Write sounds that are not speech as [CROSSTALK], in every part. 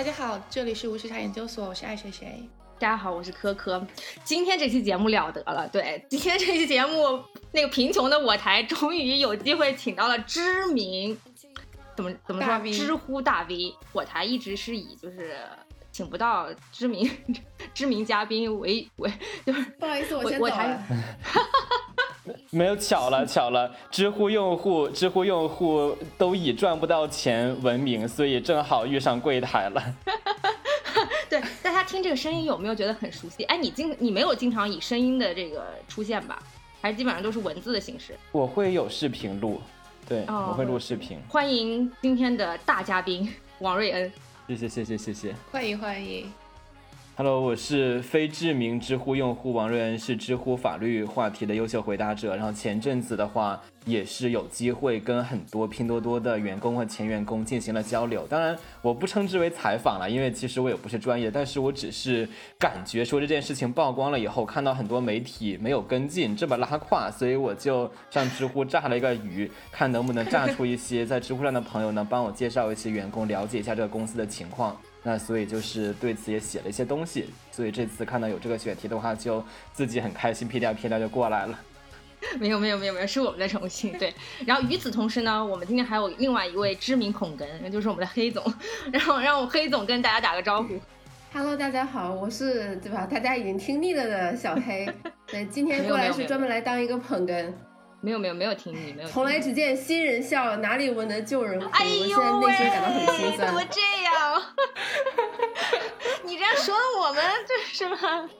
大家好，这里是无时差研究所，我是爱谁谁。大家好，我是科科。今天这期节目了得了，对，今天这期节目，那个贫穷的我台终于有机会请到了知名，怎么怎么说，知乎大 V。我台一直是以就是请不到知名 [LAUGHS] 知名嘉宾为为，就是不好意思，我先走了。[LAUGHS] 没有巧了，巧了！知乎用户，知乎用户都以赚不到钱闻名，所以正好遇上柜台了。[LAUGHS] 对，大家听这个声音有没有觉得很熟悉？哎，你经你没有经常以声音的这个出现吧？还是基本上都是文字的形式？我会有视频录，对，我会录视频。欢迎今天的大嘉宾王瑞恩。谢谢谢谢谢谢，欢迎欢迎。Hello，我是非知名知乎用户王瑞恩，是知乎法律话题的优秀回答者。然后前阵子的话，也是有机会跟很多拼多多的员工和前员工进行了交流。当然，我不称之为采访了，因为其实我也不是专业，但是我只是感觉说这件事情曝光了以后，看到很多媒体没有跟进，这么拉胯，所以我就上知乎炸了一个鱼，看能不能炸出一些在知乎上的朋友呢，帮我介绍一些员工，了解一下这个公司的情况。那所以就是对此也写了一些东西，所以这次看到有这个选题的话，就自己很开心，屁颠屁颠就过来了。[LAUGHS] 没有没有没有没有，是我们在重庆。对，然后与此同时呢，我们今天还有另外一位知名捧哏，那就是我们的黑总。[LAUGHS] 然后让我黑总跟大家打个招呼。Hello，大家好，我是对吧？大家已经听腻了的小黑。[LAUGHS] 对，今天过来是专门来当一个捧哏。没有没有没有听你没有。从来只见新人笑，哪里闻得旧人哭？哎呦我现在内心感到很心酸。怎么这样？[LAUGHS] 你这样说我们就是吗？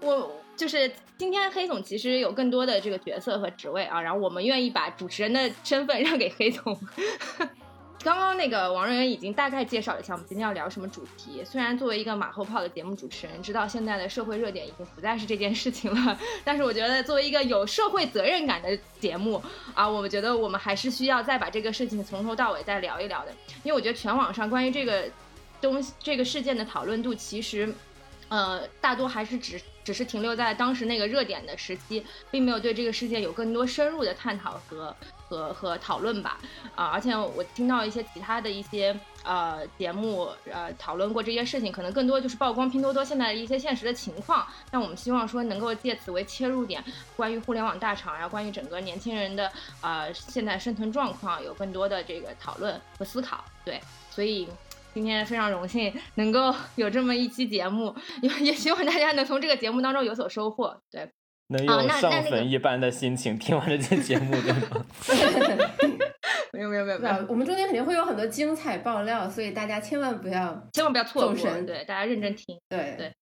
我就是今天黑总其实有更多的这个角色和职位啊，然后我们愿意把主持人的身份让给黑总。刚刚那个王瑞恩已经大概介绍了一下我们今天要聊什么主题。虽然作为一个马后炮的节目主持人，知道现在的社会热点已经不再是这件事情了，[LAUGHS] 但是我觉得作为一个有社会责任感的节目啊，我觉得我们还是需要再把这个事情从头到尾再聊一聊的。因为我觉得全网上关于这个东西这个事件的讨论度，其实呃大多还是只只是停留在当时那个热点的时期，并没有对这个事件有更多深入的探讨和。和和讨论吧，啊，而且我听到一些其他的一些呃节目呃讨论过这些事情，可能更多就是曝光拼多多现在的一些现实的情况。但我们希望说能够借此为切入点，关于互联网大厂，然后关于整个年轻人的呃现在生存状况有更多的这个讨论和思考。对，所以今天非常荣幸能够有这么一期节目，也 [LAUGHS] 也希望大家能从这个节目当中有所收获。对。能有上坟一般的心情听完这期节目对吗？没有没有没有没有，我们中间肯定会有很多精彩爆料，所以大家千万不要千万不要错过，对大家认真听。对对，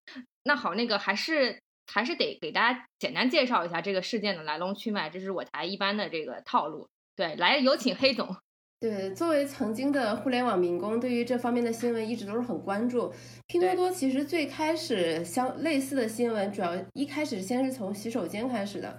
那好，那个还是还是得给大家简单介绍一下这个事件的来龙去脉，这是我台一般的这个套路。对，来有请黑总。对，作为曾经的互联网民工，对于这方面的新闻一直都是很关注。拼多多其实最开始相类似的新闻，主要一开始先是从洗手间开始的，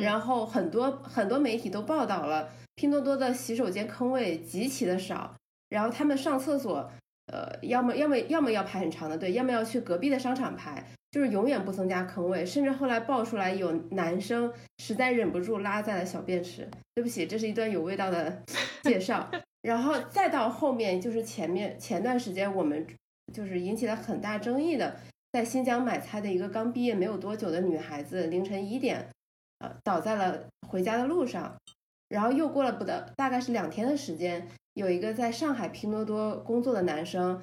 然后很多很多媒体都报道了拼多多的洗手间坑位极其的少，然后他们上厕所，呃，要么要么要么要排很长的队，要么要去隔壁的商场排。就是永远不增加坑位，甚至后来爆出来有男生实在忍不住拉在了小便池。对不起，这是一段有味道的介绍。[LAUGHS] 然后再到后面，就是前面前段时间我们就是引起了很大争议的，在新疆买菜的一个刚毕业没有多久的女孩子，凌晨一点，呃，倒在了回家的路上。然后又过了不得大概是两天的时间，有一个在上海拼多多工作的男生。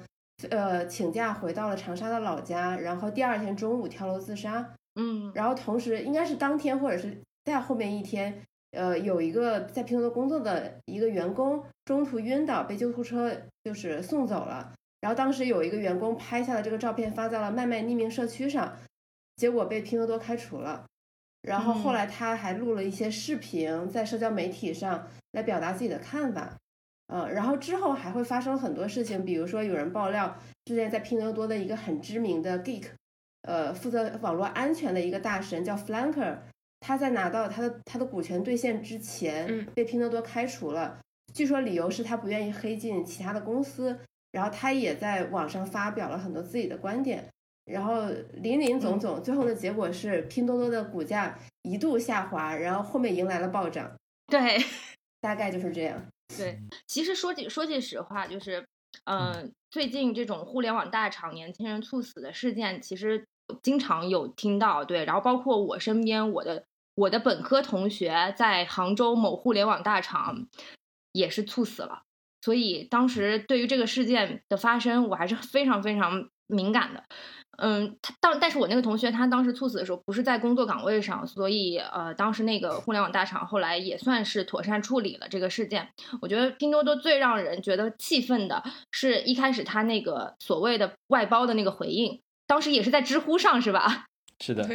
呃，请假回到了长沙的老家，然后第二天中午跳楼自杀。嗯，然后同时应该是当天或者是在后面一天，呃，有一个在拼多多工作的一个员工中途晕倒，被救护车就是送走了。然后当时有一个员工拍下了这个照片，发在了麦麦匿名社区上，结果被拼多多开除了。然后后来他还录了一些视频，在社交媒体上来表达自己的看法。嗯，然后之后还会发生很多事情，比如说有人爆料，之前在拼多多的一个很知名的 geek，呃，负责网络安全的一个大神叫 Flanker，他在拿到他的他的股权兑现之前，被拼多多开除了，据说理由是他不愿意黑进其他的公司，然后他也在网上发表了很多自己的观点，然后林林总总，最后的结果是拼多多的股价一度下滑，然后后面迎来了暴涨，对，大概就是这样。对，其实说句说句实话，就是嗯，最近这种互联网大厂年轻人猝死的事件，其实经常有听到，对，然后包括我身边我的我的本科同学在杭州某互联网大厂也是猝死了，所以当时对于这个事件的发生，我还是非常非常敏感的。嗯，他当但是我那个同学他当时猝死的时候不是在工作岗位上，所以呃，当时那个互联网大厂后来也算是妥善处理了这个事件。我觉得拼多多最让人觉得气愤的是一开始他那个所谓的外包的那个回应，当时也是在知乎上是吧？是的。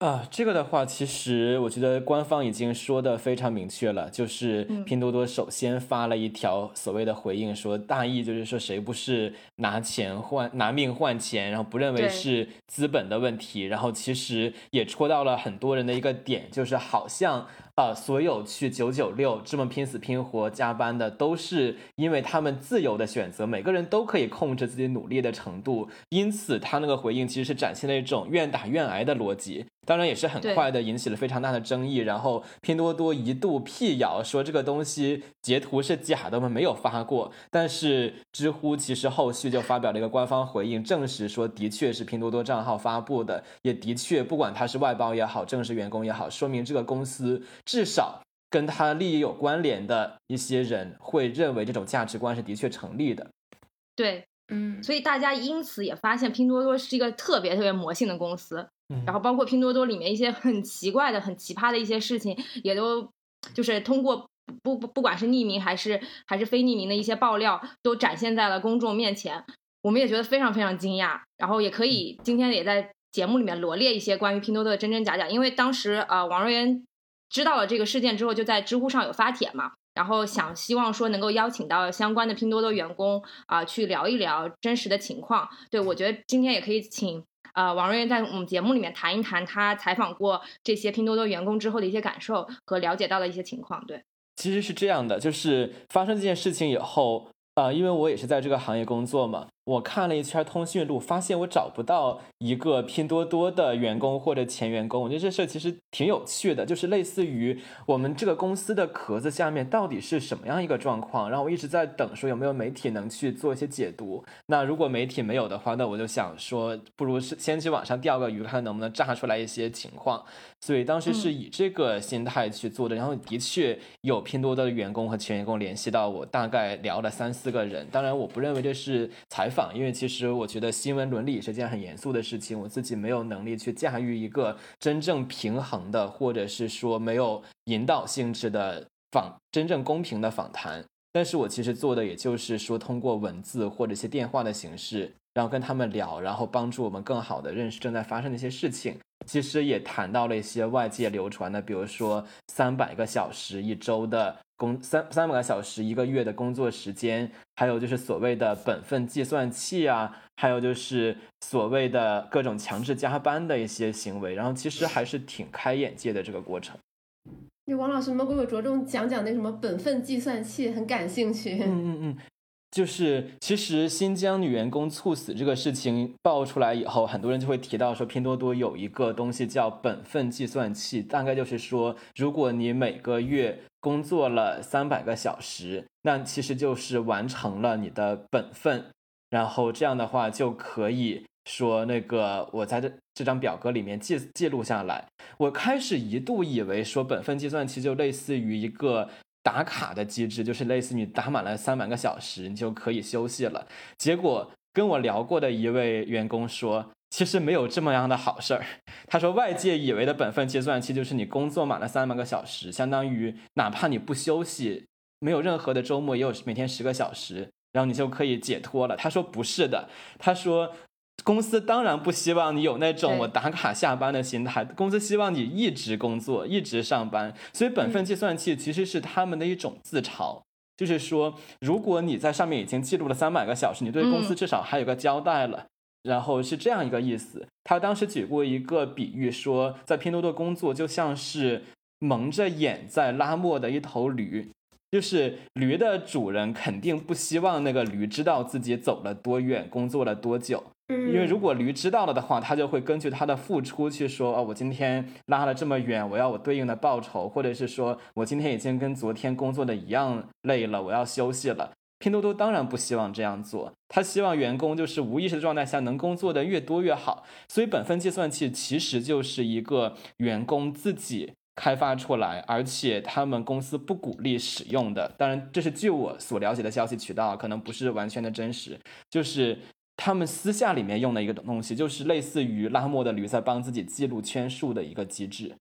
啊，这个的话，其实我觉得官方已经说的非常明确了，就是拼多多首先发了一条所谓的回应，说大意就是说谁不是拿钱换拿命换钱，然后不认为是资本的问题，然后其实也戳到了很多人的一个点，就是好像。啊，所有去九九六这么拼死拼活加班的，都是因为他们自由的选择，每个人都可以控制自己努力的程度。因此，他那个回应其实是展现了一种愿打愿挨的逻辑。当然，也是很快的引起了非常大的争议。然后，拼多多一度辟谣说这个东西截图是假的，我们没有发过。但是，知乎其实后续就发表了一个官方回应，证实说的确是拼多多账号发布的，也的确，不管他是外包也好，正式员工也好，说明这个公司。至少跟他利益有关联的一些人会认为这种价值观是的确成立的。对，嗯，所以大家因此也发现拼多多是一个特别特别魔性的公司。然后包括拼多多里面一些很奇怪的、很奇葩的一些事情，也都就是通过不不不管是匿名还是还是非匿名的一些爆料，都展现在了公众面前。我们也觉得非常非常惊讶。然后也可以今天也在节目里面罗列一些关于拼多多的真真假假，因为当时呃，王瑞元。知道了这个事件之后，就在知乎上有发帖嘛，然后想希望说能够邀请到相关的拼多多员工啊，去聊一聊真实的情况。对我觉得今天也可以请啊王瑞在我们节目里面谈一谈他采访过这些拼多多员工之后的一些感受和了解到的一些情况。对，其实是这样的，就是发生这件事情以后啊，因为我也是在这个行业工作嘛。我看了一圈通讯录，发现我找不到一个拼多多的员工或者前员工。我觉得这事其实挺有趣的，就是类似于我们这个公司的壳子下面到底是什么样一个状况。然后我一直在等，说有没有媒体能去做一些解读。那如果媒体没有的话，那我就想说，不如是先去网上钓个鱼，看能不能炸出来一些情况。所以当时是以这个心态去做的。然后的确有拼多多的员工和前员工联系到我，大概聊了三四个人。当然，我不认为这是采访。因为其实我觉得新闻伦理是件很严肃的事情，我自己没有能力去驾驭一个真正平衡的，或者是说没有引导性质的访真正公平的访谈。但是我其实做的也就是说，通过文字或者一些电话的形式，然后跟他们聊，然后帮助我们更好的认识正在发生的一些事情。其实也谈到了一些外界流传的，比如说三百个小时一周的工，三三百个小时一个月的工作时间，还有就是所谓的本分计算器啊，还有就是所谓的各种强制加班的一些行为，然后其实还是挺开眼界的这个过程。那王老师能给我着重讲讲那什么本分计算器？很感兴趣。嗯嗯嗯。就是，其实新疆女员工猝死这个事情爆出来以后，很多人就会提到说，拼多多有一个东西叫本分计算器，大概就是说，如果你每个月工作了三百个小时，那其实就是完成了你的本分，然后这样的话就可以说那个我在这这张表格里面记记录下来。我开始一度以为说本分计算器就类似于一个。打卡的机制就是类似你打满了三百个小时，你就可以休息了。结果跟我聊过的一位员工说，其实没有这么样的好事儿。他说，外界以为的本分计算器就是你工作满了三百个小时，相当于哪怕你不休息，没有任何的周末，也有每天十个小时，然后你就可以解脱了。他说不是的，他说。公司当然不希望你有那种我打卡下班的心态，公司希望你一直工作，一直上班。所以本分计算器其实是他们的一种自嘲，就是说，如果你在上面已经记录了三百个小时，你对公司至少还有个交代了。然后是这样一个意思。他当时举过一个比喻，说在拼多多工作就像是蒙着眼在拉磨的一头驴。就是驴的主人肯定不希望那个驴知道自己走了多远，工作了多久。因为如果驴知道了的话，它就会根据它的付出去说：哦，我今天拉了这么远，我要我对应的报酬，或者是说我今天已经跟昨天工作的一样累了，我要休息了。拼多多当然不希望这样做，他希望员工就是无意识的状态下能工作的越多越好。所以本分计算器其实就是一个员工自己开发出来，而且他们公司不鼓励使用的。当然，这是据我所了解的消息渠道，可能不是完全的真实，就是他们私下里面用的一个东西，就是类似于拉莫的驴在帮自己记录圈数的一个机制。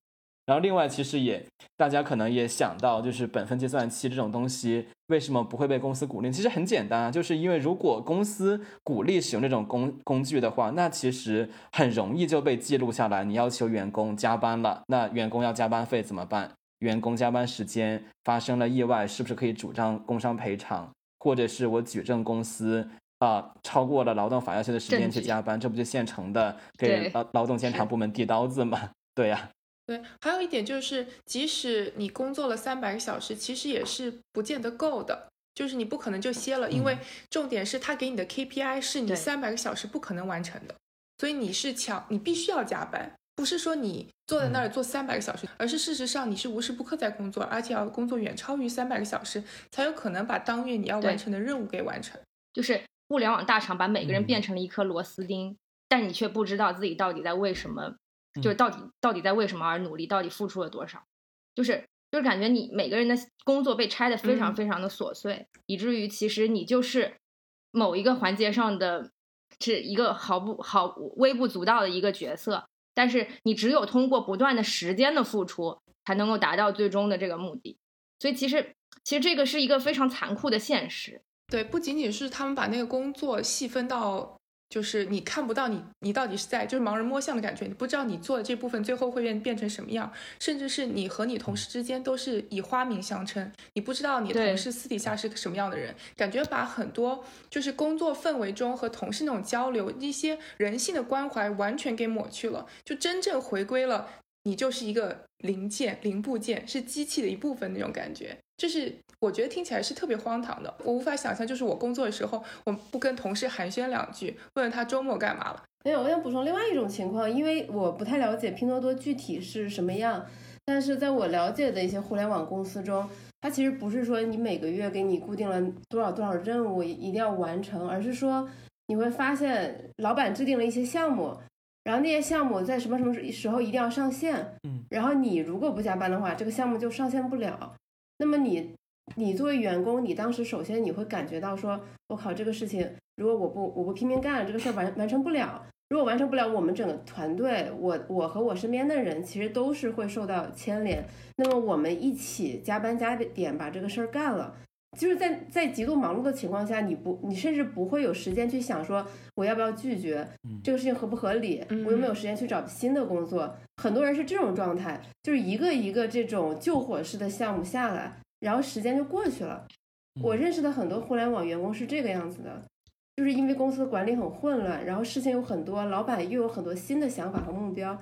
然后另外，其实也大家可能也想到，就是本分计算器这种东西为什么不会被公司鼓励？其实很简单啊，就是因为如果公司鼓励使用这种工工具的话，那其实很容易就被记录下来。你要求员工加班了，那员工要加班费怎么办？员工加班时间发生了意外，是不是可以主张工伤赔偿？或者是我举证公司啊超过了劳动法要求的时间去加班，这不就现成的给劳劳动监察部门递刀子吗？[LAUGHS] 对呀。对，还有一点就是，即使你工作了三百个小时，其实也是不见得够的。就是你不可能就歇了，因为重点是他给你的 KPI 是你三百个小时不可能完成的，所以你是强，你必须要加班。不是说你坐在那儿做三百个小时，而是事实上你是无时不刻在工作，而且要工作远超于三百个小时，才有可能把当月你要完成的任务给完成。就是互联网大厂把每个人变成了一颗螺丝钉，但你却不知道自己到底在为什么。就是到底到底在为什么而努力？到底付出了多少？就是就是感觉你每个人的工作被拆的非常非常的琐碎，以至于其实你就是某一个环节上的是一个毫不毫微不足道的一个角色，但是你只有通过不断的时间的付出，才能够达到最终的这个目的。所以其实其实这个是一个非常残酷的现实。对，不仅仅是他们把那个工作细分到。就是你看不到你，你到底是在就是盲人摸象的感觉，你不知道你做的这部分最后会变变成什么样，甚至是你和你同事之间都是以花名相称，你不知道你同事私底下是个什么样的人，感觉把很多就是工作氛围中和同事那种交流一些人性的关怀完全给抹去了，就真正回归了你就是一个零件零部件，是机器的一部分那种感觉。就是我觉得听起来是特别荒唐的，我无法想象，就是我工作的时候，我不跟同事寒暄两句，问问他周末干嘛了。没有，我想补充另外一种情况，因为我不太了解拼多多具体是什么样，但是在我了解的一些互联网公司中，它其实不是说你每个月给你固定了多少多少任务一定要完成，而是说你会发现老板制定了一些项目，然后那些项目在什么什么时候一定要上线，嗯，然后你如果不加班的话，这个项目就上线不了。那么你，你作为员工，你当时首先你会感觉到说，我靠，这个事情如果我不我不拼命干，这个事儿完完成不了。如果完成不了，我们整个团队，我我和我身边的人其实都是会受到牵连。那么我们一起加班加点把这个事儿干了，就是在在极度忙碌的情况下，你不你甚至不会有时间去想说我要不要拒绝这个事情合不合理，我又没有时间去找新的工作。很多人是这种状态，就是一个一个这种救火式的项目下来，然后时间就过去了。我认识的很多互联网员工是这个样子的，就是因为公司管理很混乱，然后事情有很多，老板又有很多新的想法和目标，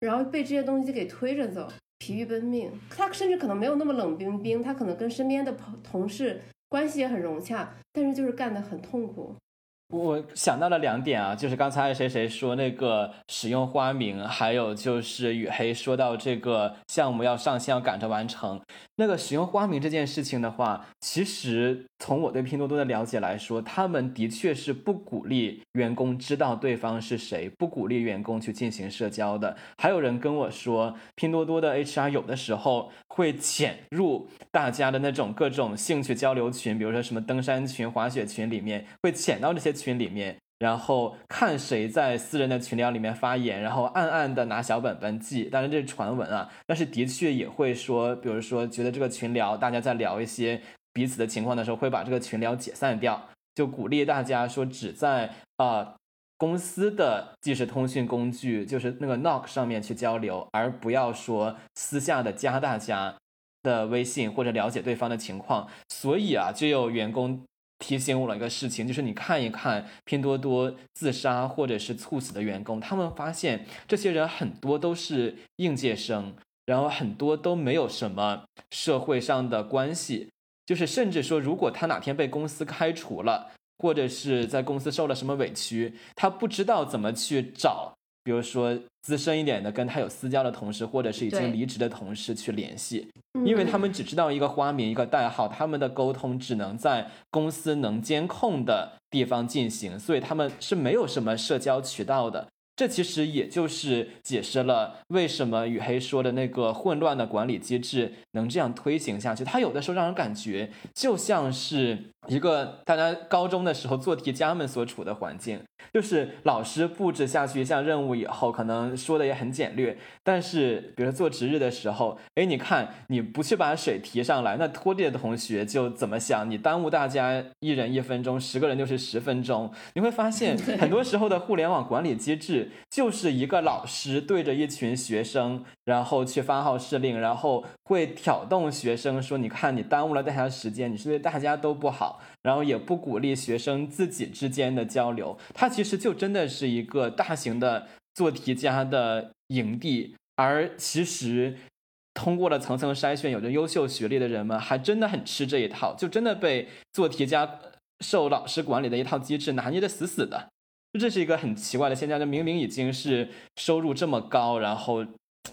然后被这些东西给推着走，疲于奔命。他甚至可能没有那么冷冰冰，他可能跟身边的朋同事关系也很融洽，但是就是干得很痛苦。我想到了两点啊，就是刚才谁谁说那个使用花名，还有就是雨黑说到这个项目要上线要赶着完成。那个使用花名这件事情的话，其实从我对拼多多的了解来说，他们的确是不鼓励员工知道对方是谁，不鼓励员工去进行社交的。还有人跟我说，拼多多的 HR 有的时候会潜入大家的那种各种兴趣交流群，比如说什么登山群、滑雪群里面，会潜到这些。群里面，然后看谁在私人的群聊里面发言，然后暗暗的拿小本本记。当然这是传闻啊，但是的确也会说，比如说觉得这个群聊大家在聊一些彼此的情况的时候，会把这个群聊解散掉，就鼓励大家说只在啊公司的即时通讯工具，就是那个 Knock 上面去交流，而不要说私下的加大家的微信或者了解对方的情况。所以啊，就有员工。提醒我了一个事情，就是你看一看拼多多自杀或者是猝死的员工，他们发现这些人很多都是应届生，然后很多都没有什么社会上的关系，就是甚至说，如果他哪天被公司开除了，或者是在公司受了什么委屈，他不知道怎么去找比如说资深一点的跟他有私交的同事，或者是已经离职的同事去联系，嗯因为他们只知道一个花名、一个代号，他们的沟通只能在公司能监控的地方进行，所以他们是没有什么社交渠道的。这其实也就是解释了为什么雨黑说的那个混乱的管理机制能这样推行下去。它有的时候让人感觉就像是一个大家高中的时候做题家们所处的环境，就是老师布置下去一项任务以后，可能说的也很简略，但是比如说做值日的时候，哎，你看你不去把水提上来，那拖地的同学就怎么想？你耽误大家一人一分钟，十个人就是十分钟。你会发现，[LAUGHS] 很多时候的互联网管理机制就是一个老师对着一群学生，然后去发号施令，然后会挑动学生说：“你看，你耽误了大家时间，你是对大家都不好。”然后也不鼓励学生自己之间的交流。它其实就真的是一个大型的做题家的营地，而其实。通过了层层筛选，有着优秀学历的人们，还真的很吃这一套，就真的被做题家受老师管理的一套机制拿捏的死死的。就这是一个很奇怪的现象，就明明已经是收入这么高，然后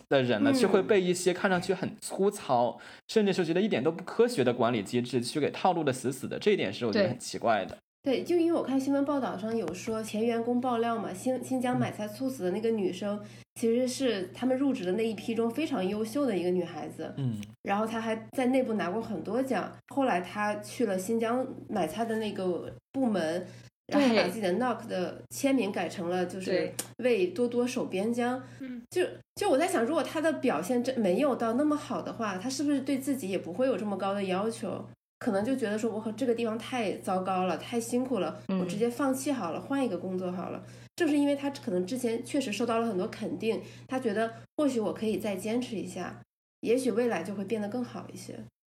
的人了，却会被一些看上去很粗糙，甚至是觉得一点都不科学的管理机制去给套路的死死的。这一点是我觉得很奇怪的。对，就因为我看新闻报道上有说，前员工爆料嘛，新新疆嗯买菜猝死的那个女生，其实是他们入职的那一批中非常优秀的一个女孩子。嗯，然后她还在内部拿过很多奖。后来她去了新疆买菜的那个部门，然后把自己的 knock 的签名改成了就是为多多守边疆。嗯，就就我在想，如果他的表现真没有到那么好的话，他是不是对自己也不会有这么高的要求？可能就觉得说，我靠，这个地方太糟糕了，太辛苦了，我直嗯接放弃好了，换一个工作好了。正是因为他可能之前确实受到了很多肯定，他觉得或许我可以再坚持一下，也许未来就会变得更好一些。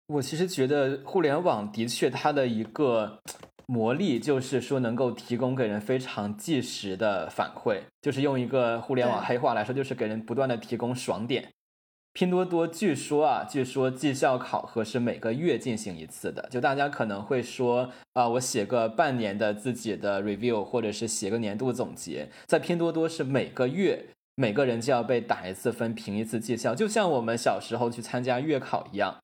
我其实觉得互联网的确它的一个魔力，就是说能够提供给人非常即时的反馈，就是用一个互联网黑话来说，就是给人不断的提供爽点。拼多多据说啊，据说绩效考核是每个月进行一次的，就大家可能会说啊、我写个半年的自己的 review，或者是写个年度总结，在拼多多是每个月每个人就要被打一次分，评一次绩效，就像我们小时候去参加月考一样。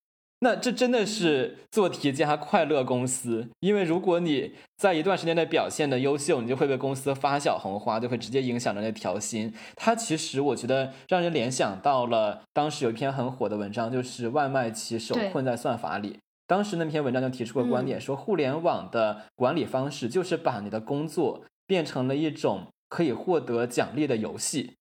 那这真的是做题家快乐公司，因为如果你在一段时间内表现的优秀，你就会被公司发小红花，就会直接影响人的调薪。它其实我觉得让人联想到了当时有一篇很火的文章，就是外卖骑手困在算法里。当时那篇文章就提出过观点，说互联网的管理方式就是把你的工作变成了一种可以获得奖励的游戏。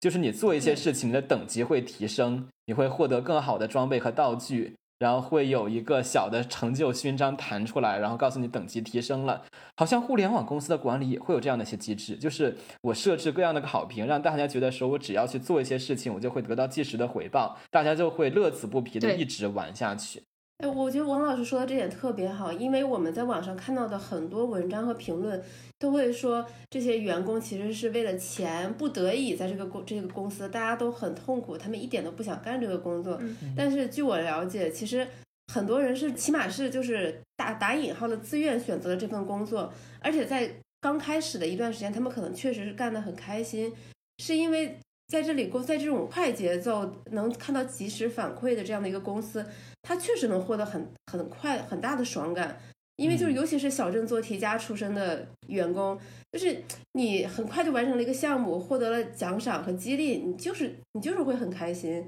就是你做一些事情，你的等级会提升，你会获得更好的装备和道具，然后会有一个小的成就勋章弹出来，然后告诉你等级提升了。好像互联网公司的管理也会有这样的一些机制，就是我设置各样的好评，让大家觉得说我只要去做一些事情，我就会得到即时的回报，大家就会乐此不疲的一直玩下去。哎，我觉得王老师说的这点特别好，因为我们在网上看到的很多文章和评论，都会说这些员工其实是为了钱，不得已在这个公这个公司，大家都很痛苦，他们一点都不想干这个工作。嗯但是据我了解，其实很多人是起码是就是打打引号的自愿选择了这份工作，而且在刚开始的一段时间，他们可能确实是干得很开心，是因为在这里公在这种快节奏能看到及时反馈的这样的一个公司，他确实能获得很很快很大的爽感。因为就是，嗯尤其是小镇做题家出身的员工，就是你很快就完成了一个项目，获得了奖赏和激励，你就是你就是会很开心。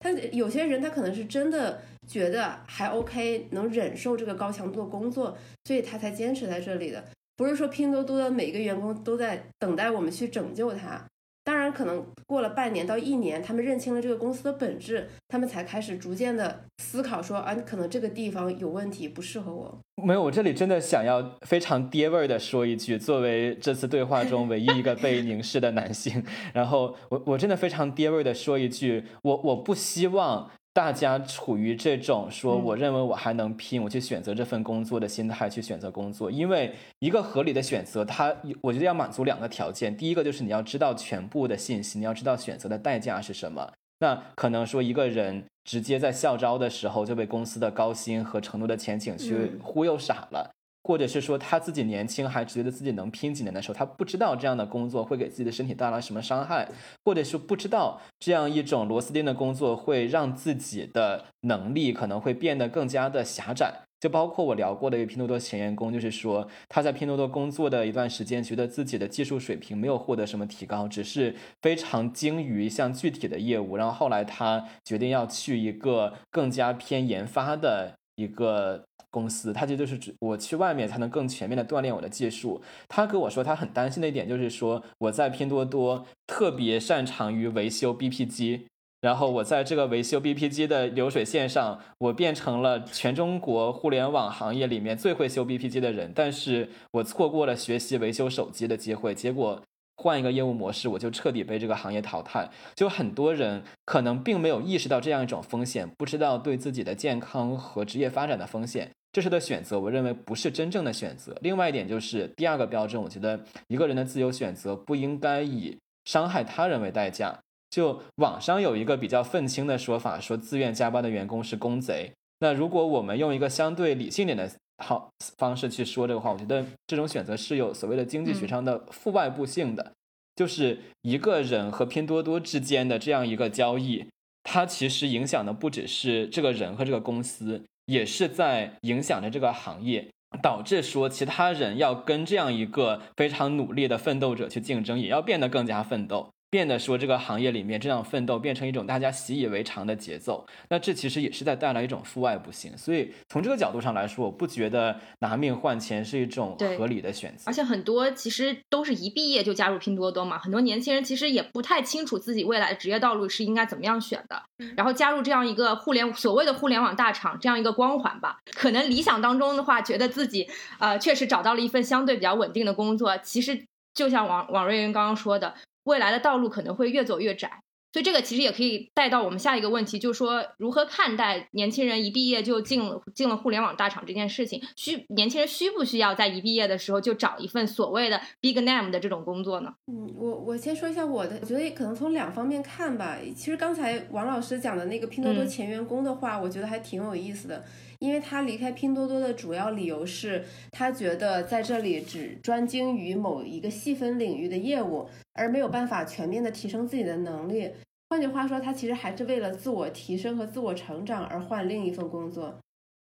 他有些人他可能是真的觉得还 OK，能忍受这个高强度的工作，所以他才坚持在这里的。不是说拼多多的每一个员工都在等待我们去拯救他。当然，可能过了半年到一年，他们认清了这个公司的本质，他们才开始逐渐的思考说啊，可能这个地方有问题，不适合我。没有，我这里真的想要非常爹味儿的说一句，作为这次对话中唯一一个被凝视的男性，[LAUGHS] 然后我我真的非常爹味儿的说一句，我我不希望大家处于这种说嗯我认为我还能拼，我去选择这份工作的心态去选择工作，因为一个合理的选择，它我觉得要满足两个条件，第一个就是你要知道全部的信息，你要知道选择的代价是什么。那可能说一个人直接在校招的时候就被公司的高薪和承诺的前景去嗯忽悠傻了。或者是说他自己年轻还觉得自己能拼几年的时候，他不知道这样的工作会给自己的身体带来什么伤害，或者是不知道这样一种螺丝钉的工作会让自己的能力可能会变得更加的狭窄。就包括我聊过的一个拼多多前员工，就是说他在拼多多工作的一段时间，觉得自己的技术水平没有获得什么提高，只是非常精于像具体的业务。然后后来他决定要去一个更加偏研发的一个公司，他这就是指我去外面才能更全面的锻炼我的技术。他跟我说他很担心的一点就是说我在拼多多特别擅长于维修 BP 机。然后我在这个维修 BP 机的流水线上，我变成了全中国互联网行业里面最会修 BP 机的人，但是我错过了学习维修手机的机会，结果换一个业务模式，我就彻底被这个行业淘汰。就很多人可能并没有意识到这样一种风险，不知道对自己的健康和职业发展的风险，这是的选择，我认为不是真正的选择。另外一点就是第二个标准，我觉得一个人的自由选择不应该以伤害他人为代价。就网上有一个比较愤青的说法，说自愿加班的员工是公贼。那如果我们用一个相对理性点的好方式去说这个话，我觉得这种选择是有所谓的经济学上的负外部性的，就是一个人和拼多多之间的这样一个交易，它其实影响的不只是这个人和这个公司，也是在影响着这个行业，导致说其他人要跟这样一个非常努力的奋斗者去竞争，也要变得更加奋斗。变得说这个行业里面这样奋斗变成一种大家习以为常的节奏，那这其实也是在带来一种负外部性。所以从这个角度上来说，我不觉得拿命换钱是一种合理的选择。而且很多其实都是一毕业就加入拼多多嘛，很多年轻人其实也不太清楚自己未来的职业道路是应该怎么样选的，然后加入这样一个互联所谓的互联网大厂这样一个光环吧，可能理想当中的话，觉得自己呃确实找到了一份相对比较稳定的工作，其实就像王王瑞云刚刚说的。未来的道路可能会越走越窄，所以这个其实也可以带到我们下一个问题，就是说如何看待年轻人一毕业就进了进了互联网大厂这件事情？需年轻人需不需要在一毕业的时候就找一份所谓的 big name 的这种工作呢？嗯，我我先说一下我的，我觉得可能从两方面看吧。其实刚才王老师讲的那个拼多多前员工的话，我觉得还挺有意思的。因为他离开拼多多的主要理由是他觉得在这里只专精于某一个细分领域的业务，而没有办法全面的提升自己的能力。换句话说，他其实还是为了自我提升和自我成长而换另一份工作。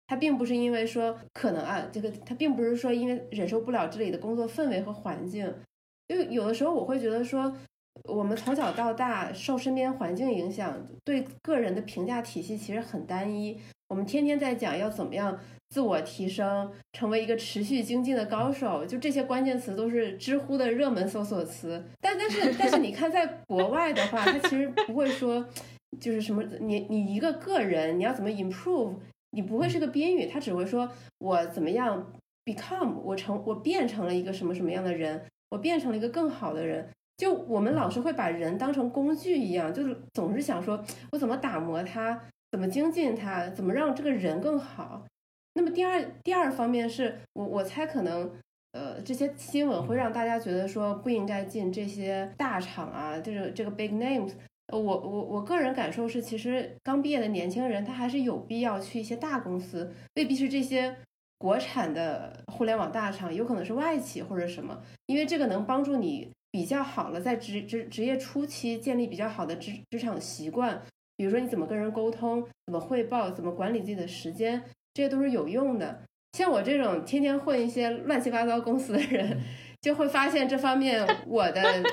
他并不是因为说可能啊，这个他并不是说因为忍受不了这里的工作氛围和环境。就有的时候我会觉得说，我们从小到大受身边环境影响，对个人的评价体系其实很单一。我们天天在讲要怎么样自我提升，成为一个持续精进的高手，就这些关键词都是知乎的热门搜索词。但但是但是你看，在国外的话，他其实不会说，就是什么你你一个个人你要怎么 improve，你不会是个宾语，他只会说我怎么样 become，我成我变成了一个什么什么样的人，我变成了一个更好的人。就我们老是会把人当成工具一样，就是总是想说我怎么打磨他。怎么精进它？怎么让这个人更好？那么第二第二方面是我我猜可能，呃，这些新闻会让大家觉得说不应该进这些大厂啊，就是这个 big names。我我我个人感受是，其实刚毕业的年轻人他还是有必要去一些大公司，未必是这些国产的互联网大厂，有可能是外企或者什么，因为这个能帮助你比较好了在职职职业初期建立比较好的职职场习惯。比如说你怎么跟人沟通，怎么汇报，怎么管理自己的时间，这些都是有用的。像我这种天天混一些乱七八糟公司的人，就会发现这方面我的。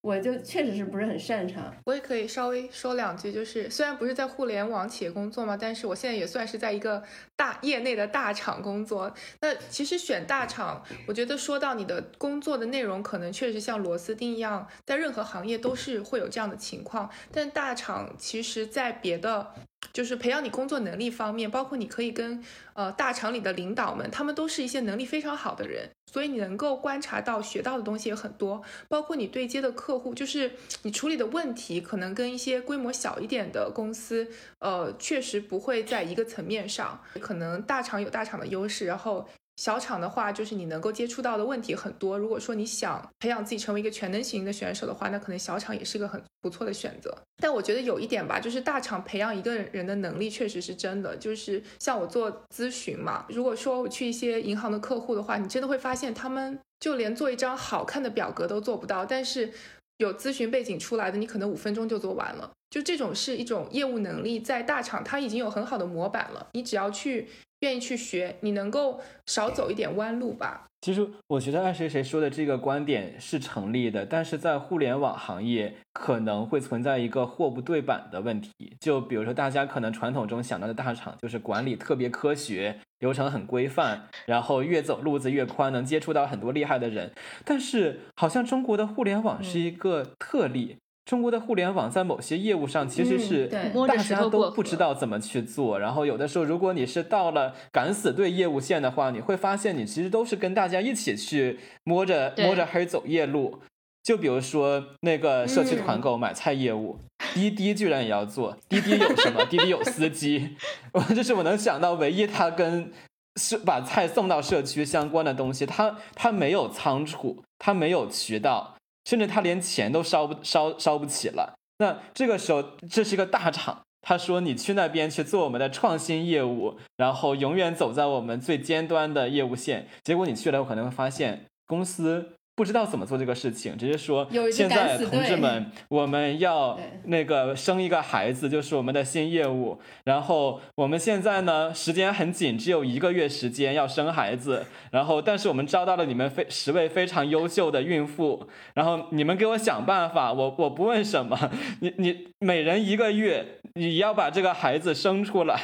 我就确实是不是很擅长。我也可以稍微说两句，就是虽然不是在互联网企业工作嘛，但是我现在也算是在一个大业内的大厂工作。那其实选大厂，我觉得说到你的工作的内容，可能确实像螺丝钉一样，在任何行业都是会有这样的情况。但大厂其实在别的。就是培养你工作能力方面，包括你可以跟呃大厂里的领导们，他们都是一些能力非常好的人，所以你能够观察到、学到的东西也很多。包括你对接的客户，就是你处理的问题，可能跟一些规模小一点的公司，呃，确实不会在一个层面上。可能大厂有大厂的优势，然后小厂的话，就是你能够接触到的问题很多。如果说你想培养自己成为一个全能型的选手的话，那可能小厂也是个很不错的选择。但我觉得有一点吧，就是大厂培养一个人的能力确实是真的。就是像我做咨询嘛，如果说我去一些银行的客户的话，你真的会发现他们就连做一张好看的表格都做不到，但是有咨询背景出来的，你可能五分钟就做完了。就这种是一种业务能力，在大厂它已经有很好的模板了，你只要去。愿意去学，你能够少走一点弯路吧。其实我觉得爱谁谁说的这个观点是成立的，但是在互联网行业可能会存在一个货不对版的问题。就比如说，大家可能传统中想到的大厂就是管理特别科学，流程很规范，然后越走路子越宽，能接触到很多厉害的人。但是好像中国的互联网是一个特例。中国的互联网在某些业务上其实是大家都不知道怎么去做，然后有的时候如果你是到了敢死队业务线的话，你会发现你其实都是跟大家一起去摸着摸着黑走夜路。就比如说那个社区团购买菜业务，滴滴居然也要做。滴滴有什么？[LAUGHS] 滴滴有司机，我这是我能想到唯一他跟是把菜送到社区相关的东西。他他没有仓储，他没有渠道。甚至他连钱都烧不烧烧不起了。那这个时候，这是一个大厂，他说你去那边去做我们的创新业务，然后永远走在我们最尖端的业务线。结果你去了，我可能会发现公司。不知道怎么做这个事情，直接说现在同志们，[LAUGHS] 我们要那个生一个孩子，就是我们的新业务。然后我们现在呢，时间很紧，只有一个月时间要生孩子。然后，但是我们招到了你们非十位非常优秀的孕妇。然后你们给我想办法，我我不问什么，你你每人一个月，你要把这个孩子生出来，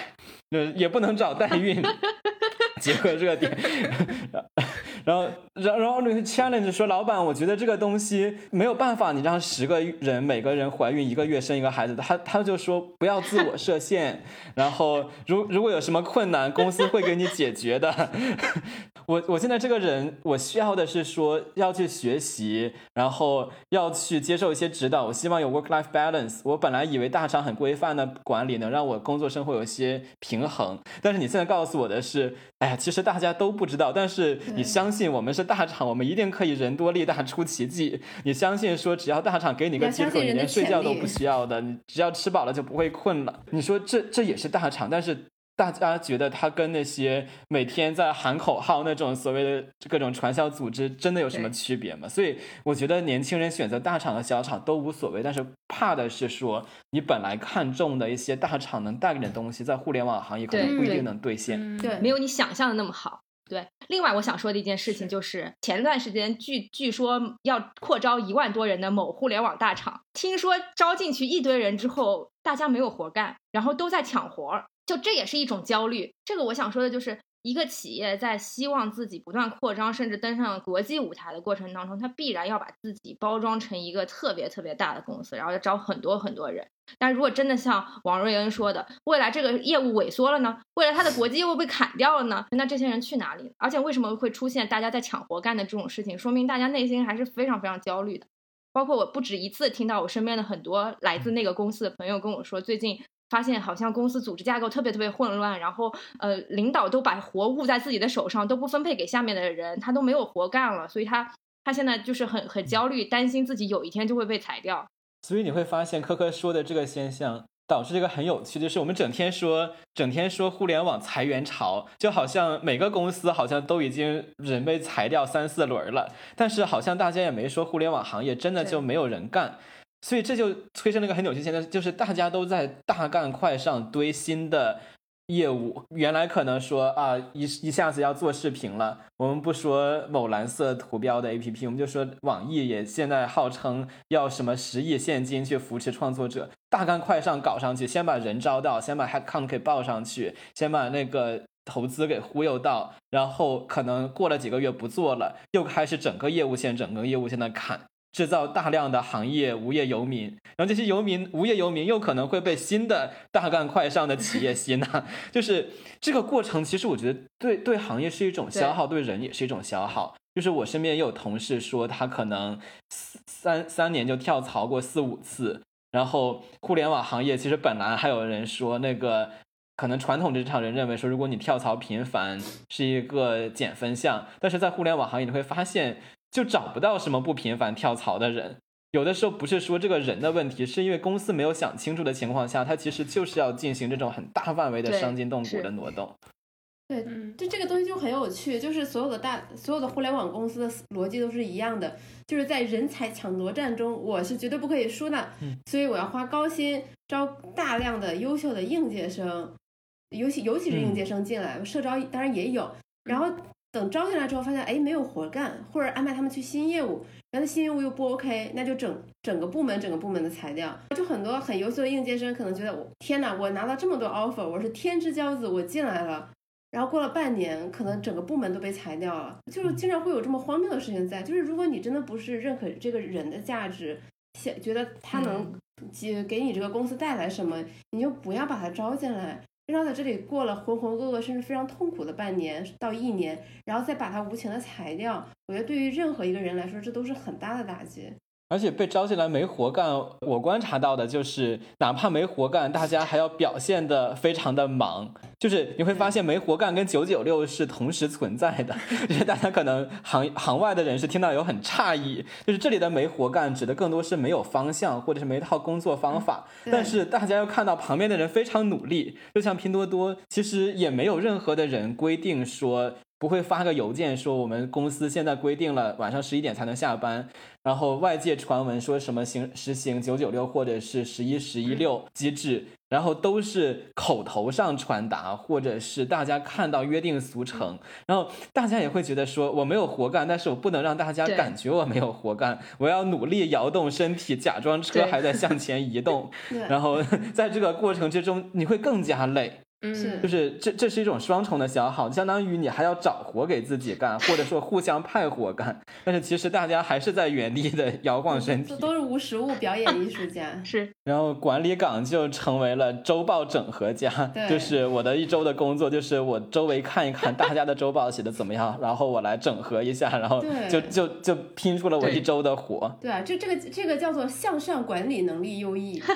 呃，也不能找代孕，结合热点。[LAUGHS] 然后，然然后那个 challenge 说，老板，我觉得这个东西没有办法，你让十个人每个人怀孕一个月生一个孩子，他他就说不要自我设限，然后如如果有什么困难，公司会给你解决的。[LAUGHS] 我我现在这个人，我需要的是说要去学习，然后要去接受一些指导。我希望有 work life balance。我本来以为大厂很规范的管理能让我工作生活有一些平衡，但是你现在告诉我的是，哎呀，其实大家都不知道，但是你相信我们是大厂，我们一定可以人多力大出奇迹。你相信说只要大厂给你个机会，你连睡觉都不需要的，你只要吃饱了就不会困了。你说这这也是大厂，但是。大家觉得他跟那些每天在喊口号那种所谓的各种传销组织真的有什么区别吗？所以我觉得年轻人选择大厂和小厂都无所谓，但是怕的是说你本来看中的一些大厂能带给你的东西，在互联网行业可能不一定能兑现，对，没有你想象的那么好。对，另外我想说的一件事情就是，前段时间据据说要扩招一万多人的某互联网大厂，听说招进去一堆人之后，大家没有活干，然后都在抢活儿。就这也是一种焦虑，这个我想说的就是，一个企业在希望自己不断扩张，甚至登上国际舞台的过程当中，它必然要把自己包装成一个特别特别大的公司，然后要招很多很多人。但如果真的像王瑞恩说的，未来这个业务萎缩了呢？未来他的国际业务被砍掉了呢？那这些人去哪里？而且为什么会出现大家在抢活干的这种事情？说明大家内心还是非常非常焦虑的。包括我不止一次听到我身边的很多来自那个公司的朋友跟我说，最近。发现好像公司组织架构特别特别混乱，然后呃，领导都把活务在自己的手上，都不分配给下面的人，他都没有活干了，所以他他现在就是很很焦虑，担心自己有一天就会被裁掉。所以你会发现，科科说的这个现象导致这个很有趣，就是我们整天说整天说互联网裁员潮，就好像每个公司好像都已经人被裁掉三四轮了，但是好像大家也没说互联网行业真的就没有人干。所以这就催生了一个很有趣现象，就是大家都在大干快上堆新的业务。原来可能说啊，一一下子要做视频了，我们不说某蓝色图标的 APP，我们就说网易也现在号称要什么十亿现金去扶持创作者，大干快上搞上去，先把人招到，先把 headcount 给报上去，先把那个投资给忽悠到，然后可能过了几个月不做了，又开始整个业务线整个业务线的砍。制造大量的行业无业游民，然后这些游民无业游民又可能会被新的大干快上的企业吸纳，[LAUGHS] 就是这个过程，其实我觉得对对行业是一种消耗，对人也是一种消耗。就是我身边也有同事说，他可能三三年就跳槽过四五次，然后互联网行业其实本来还有人说那个。可能传统职场人认为说，如果你跳槽频繁是一个减分项，但是在互联网行业你会发现，就找不到什么不频繁跳槽的人。有的时候不是说这个人的问题，是因为公司没有想清楚的情况下，他其实就是要进行这种很大范围的伤筋动骨的挪动。对，就这个东西就很有趣，就是所有的大所有的互联网公司的逻辑都是一样的，就是在人才抢夺战中，我是绝对不可以输的，所以我要花高薪招大量的优秀的应届生，尤其尤其是应届生进来，社招当然也有，然后等招进来之后发现，哎，没有活干，或者安排他们去新业务，然后新业务又不 OK，那就整整个部门整个部门的裁掉，就很多很优秀的应届生可能觉得，我天哪，我拿到这么多 offer，我是天之骄子，我进来了。然后过了半年，可能整个部门都被裁掉了，就是经常会有这么荒谬的事情在。就是如果你真的不是认可这个人的价值，想觉得他能给给你这个公司带来什么，你就不要把他招进来，让他在这里过了浑浑噩噩，甚至非常痛苦的半年到一年，然后再把他无情的裁掉。我觉得对于任何一个人来说，这都是很大的打击。而且被招进来没活干，我观察到的就是，哪怕没活干，大家还要表现的非常的忙。就是你会发现没活干跟九九六是同时存在的。[LAUGHS] 就是大家可能行行外的人士听到有很诧异，就是这里的没活干指的更多是没有方向或者是没套工作方法。但是大家又看到旁边的人非常努力，就像拼多多，其实也没有任何的人规定说。不会发个邮件说我们公司现在规定了晚上十一点才能下班，然后外界传闻说什么行实行九九六或者是十一十一六机制，然后都是口头上传达，或者是大家看到约定俗成，然后大家也会觉得说我没有活干，但是我不能让大家感觉我没有活干，我要努力摇动身体，假装车还在向前移动，[LAUGHS] 然后在这个过程之中你会更加累。是，就是这这是一种双重的消耗，相当于你还要找活给自己干，或者说互相派活干。但是其实大家还是在原地的摇晃身体，这都是无实物表演艺术家。[LAUGHS] 是，然后管理岗就成为了周报整合家，就是我的一周的工作就是我周围看一看大家的周报写的怎么样，[LAUGHS] 然后我来整合一下，然后就就就拼出了我一周的活。对啊，就这个这个叫做向上管理能力优异。[LAUGHS]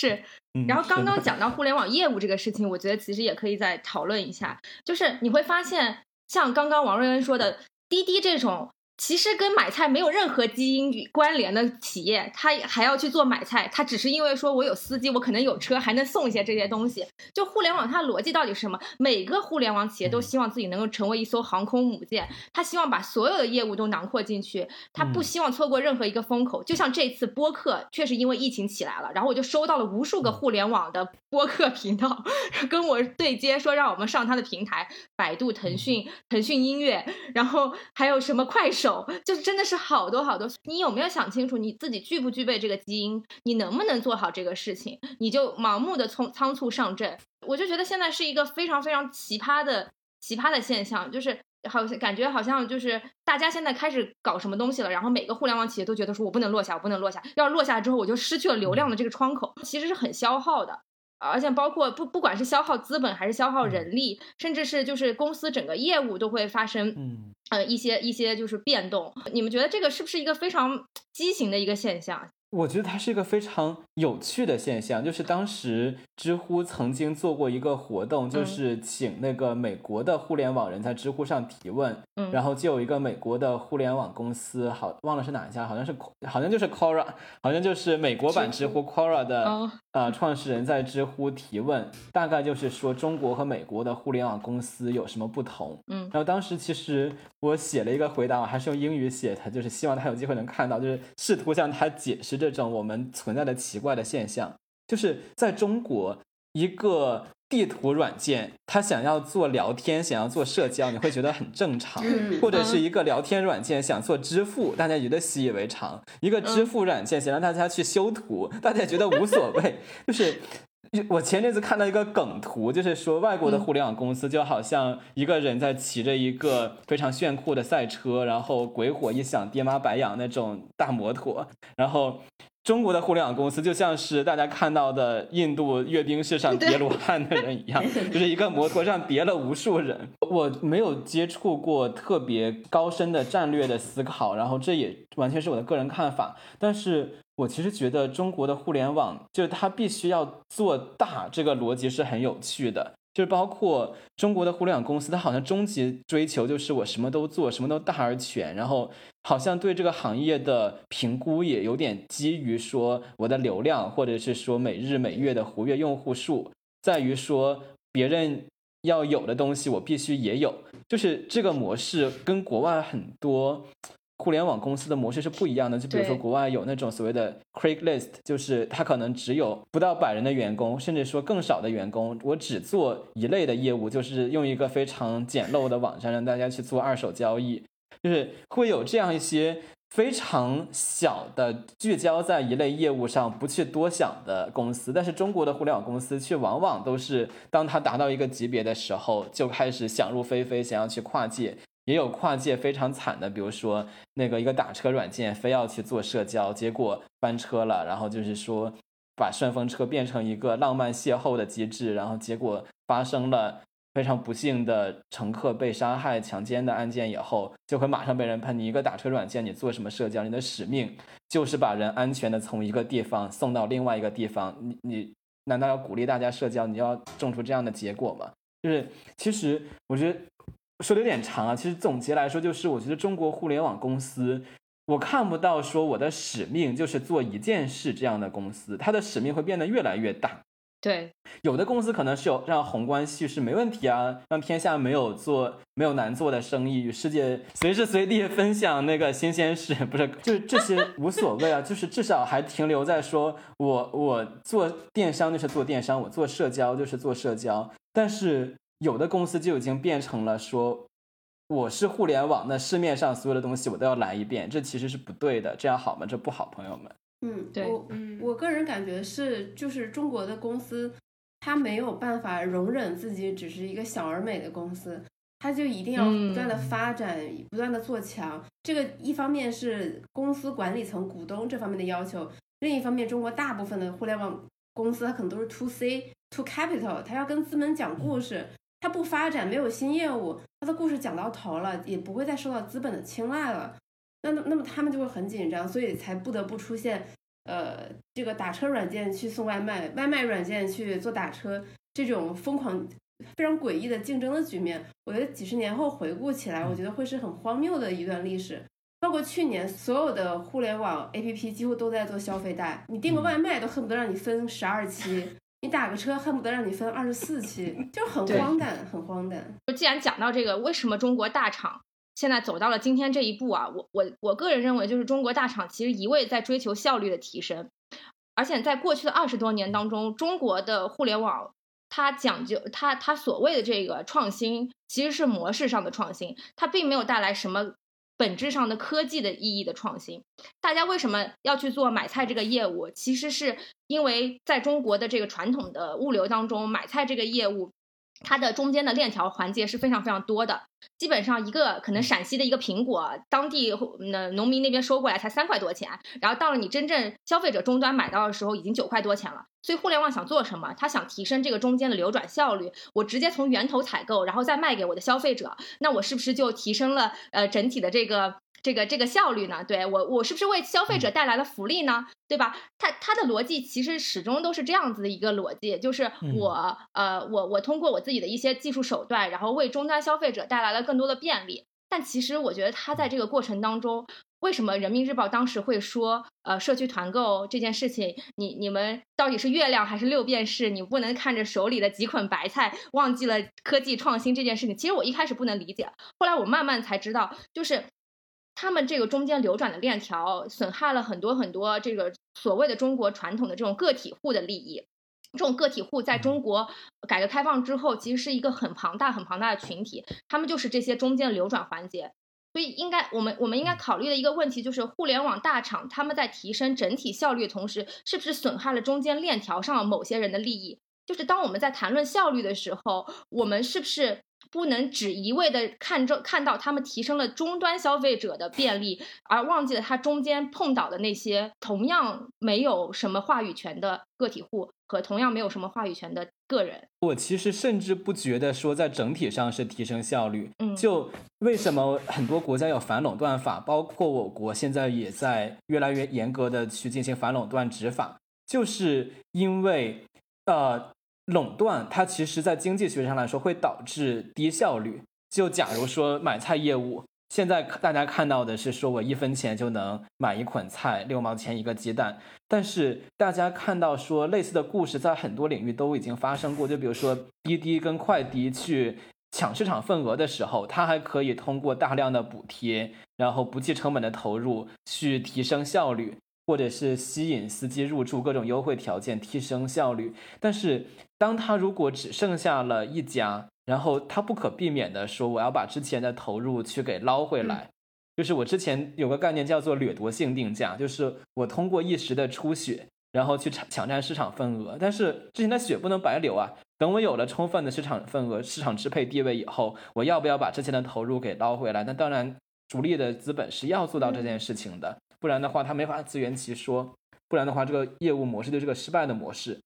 是，然后刚刚讲到互联网业务这个事情，我觉得其实也可以再讨论一下。就是你会发现，像刚刚王瑞恩说的，滴滴这种。其实跟买菜没有任何基因与关联的企业，他还要去做买菜，他只是因为说我有司机，我可能有车，还能送一些这些东西。就互联网它的逻辑到底是什么？每个互联网企业都希望自己能够成为一艘航空母舰，他希望把所有的业务都囊括进去，他不希望错过任何一个风口。就像这次播客，确实因为疫情起来了，然后我就收到了无数个互联网的播客频道 [LAUGHS] 跟我对接，说让我们上他的平台，百度、腾讯、腾讯音乐，然后还有什么快手。就是真的是好多好多，你有没有想清楚你自己具不具备这个基因？你能不能做好这个事情？你就盲目的匆仓促上阵，我就觉得现在是一个非常非常奇葩的奇葩的现象，就是好像感觉好像就是大家现在开始搞什么东西了，然后每个互联网企业都觉得说我不能落下，我不能落下，要落下之后我就失去了流量的这个窗口，其实是很消耗的。而且包括不不管是消耗资本还是消耗人力，甚至是就是公司整个业务都会发生，嗯呃一些一些就是变动。你们觉得这个是不是一个非常畸形的一个现象？我觉得它是一个非常有趣的现象，就是当时知乎曾经做过一个活动，就是请那个美国的互联网人在知乎上提问，嗯。然后就有一个美国的互联网公司，好忘了是哪一家，好像是好像就是 Quora，好像就是美国版知乎 Quora 的呃创始人在知乎提问，大概就是说中国和美国的互联网公司有什么不同，嗯，然后当时其实我写了一个回答，我还是用英语写的，就是希望他有机会能看到，就是试图向他解释。这种我们存在的奇怪的现象，就是在中国，一个地图软件，它想要做聊天，想要做社交，你会觉得很正常；或者是一个聊天软件想做支付，大家觉得习以为常；一个支付软件想让大家去修图，大家觉得无所谓。[LAUGHS] 就是我前阵子看到一个梗图，就是说外国的互联网公司就好像一个人在骑着一个非常炫酷的赛车，然后鬼火一响，爹妈白养那种大摩托，然后。中国的互联网公司就像是大家看到的印度阅兵式上叠罗汉的人一样，[LAUGHS] 就是一个摩托上叠了无数人。我没有接触过特别高深的战略的思考，然后这也完全是我的个人看法。但是我其实觉得中国的互联网就是它必须要做大，这个逻辑是很有趣的。就是包括中国的互联网公司，它好像终极追求就是我什么都做，什么都大而全，然后好像对这个行业的评估也有点基于说我的流量，或者是说每日每月的活跃用户数，在于说别人要有的东西我必须也有，就是这个模式跟国外很多。互联网公司的模式是不一样的，就比如说国外有那种所谓的 Craigslist，就是它可能只有不到百人的员工，甚至说更少的员工，我只做一类的业务，就是用一个非常简陋的网站让大家去做二手交易，就是会有这样一些非常小的聚焦在一类业务上不去多想的公司，但是中国的互联网公司却往往都是当它达到一个级别的时候，就开始想入非非，想要去跨界。也有跨界非常惨的，比如说那个一个打车软件非要去做社交，结果翻车了，然后就是说把顺风车变成一个浪漫邂逅的机制，然后结果发生了非常不幸的乘客被杀害、强奸的案件以后，就会马上被人喷。你一个打车软件，你做什么社交？你的使命就是把人安全的从一个地方送到另外一个地方。你你难道要鼓励大家社交？你要种出这样的结果吗？就是其实我觉得。说的有点长啊，其实总结来说，就是我觉得中国互联网公司，我看不到说我的使命就是做一件事这样的公司，它的使命会变得越来越大。对，有的公司可能是有让宏观叙事没问题啊，让天下没有做没有难做的生意，与世界随时随地分享那个新鲜事，不是，就是这些无所谓啊，就是至少还停留在说我我做电商就是做电商，我做社交就是做社交，但是。有的公司就已经变成了说，我是互联网，那市面上所有的东西我都要来一遍，这其实是不对的，这样好吗？这不好，朋友们。嗯，对，我我个人感觉是，就是中国的公司，它没有办法容忍自己只是一个小而美的公司，它就一定要不断的发展，不断的做强。这个一方面是公司管理层、股东这方面的要求，另一方面，中国大部分的互联网公司它可能都是 to C to capital，它要跟资本讲故事。它不发展，没有新业务，它的故事讲到头了，也不会再受到资本的青睐了。那那么他们就会很紧张，所以才不得不出现，呃，这个打车软件去送外卖，外卖软件去做打车，这种疯狂、非常诡异的竞争的局面。我觉得几十年后回顾起来，我觉得会是很荒谬的一段历史。包括去年所有的互联网 APP 几乎都在做消费贷，你订个外卖都恨不得让你分十二期。你打个车恨不得让你分二十四期，就很荒诞，很荒诞。就既然讲到这个，为什么中国大厂现在走到了今天这一步啊？我我我个人认为，就是中国大厂其实一味在追求效率的提升，而且在过去的二十多年当中，中国的互联网它讲究它它所谓的这个创新，其实是模式上的创新，它并没有带来什么。本质上的科技的意义的创新，大家为什么要去做买菜这个业务？其实是因为在中国的这个传统的物流当中，买菜这个业务。它的中间的链条环节是非常非常多的，基本上一个可能陕西的一个苹果，当地那农民那边收过来才三块多钱，然后到了你真正消费者终端买到的时候已经九块多钱了。所以互联网想做什么？它想提升这个中间的流转效率。我直接从源头采购，然后再卖给我的消费者，那我是不是就提升了呃整体的这个？这个这个效率呢？对我我是不是为消费者带来了福利呢？对吧？它它的逻辑其实始终都是这样子的一个逻辑，就是我呃我我通过我自己的一些技术手段，然后为终端消费者带来了更多的便利。但其实我觉得它在这个过程当中，为什么人民日报当时会说呃社区团购这件事情，你你们到底是月亮还是六便士？你不能看着手里的几捆白菜，忘记了科技创新这件事情。其实我一开始不能理解，后来我慢慢才知道，就是。他们这个中间流转的链条，损害了很多很多这个所谓的中国传统的这种个体户的利益。这种个体户在中国改革开放之后，其实是一个很庞大、很庞大的群体。他们就是这些中间流转环节。所以，应该我们我们应该考虑的一个问题就是，互联网大厂他们在提升整体效率的同时，是不是损害了中间链条上某些人的利益？就是当我们在谈论效率的时候，我们是不是？不能只一味的看着看到他们提升了终端消费者的便利，而忘记了他中间碰到的那些同样没有什么话语权的个体户。和同样没有什么话语权的个人。我其实甚至不觉得说在整体上是提升效率。嗯，就为什么很多国家有反垄断法，包括我国现在也在越来越严格的去进行反垄断执法，就是因为呃垄断它其实在经济学上来说会导致低效率。就假如说买菜业务。现在大家看到的是说我一分钱就能买一捆菜，六毛钱一个鸡蛋。但是大家看到说类似的故事在很多领域都已经发生过，就比如说滴滴跟快滴去抢市场份额的时候，它还可以通过大量的补贴，然后不计成本的投入去提升效率，或者是吸引司机入驻各种优惠条件提升效率。但是当他如果只剩下了一家。然后他不可避免的说：“我要把之前的投入去给捞回来。”就是我之前有个概念叫做掠夺性定价，就是我通过一时的出血，然后去抢抢占市场份额。但是之前的血不能白流啊！等我有了充分的市场份额、市场支配地位以后，我要不要把之前的投入给捞回来？那当然，主力的资本是要做到这件事情的，不然的话他没法自圆其说，不然的话这个业务模式就是个失败的模式。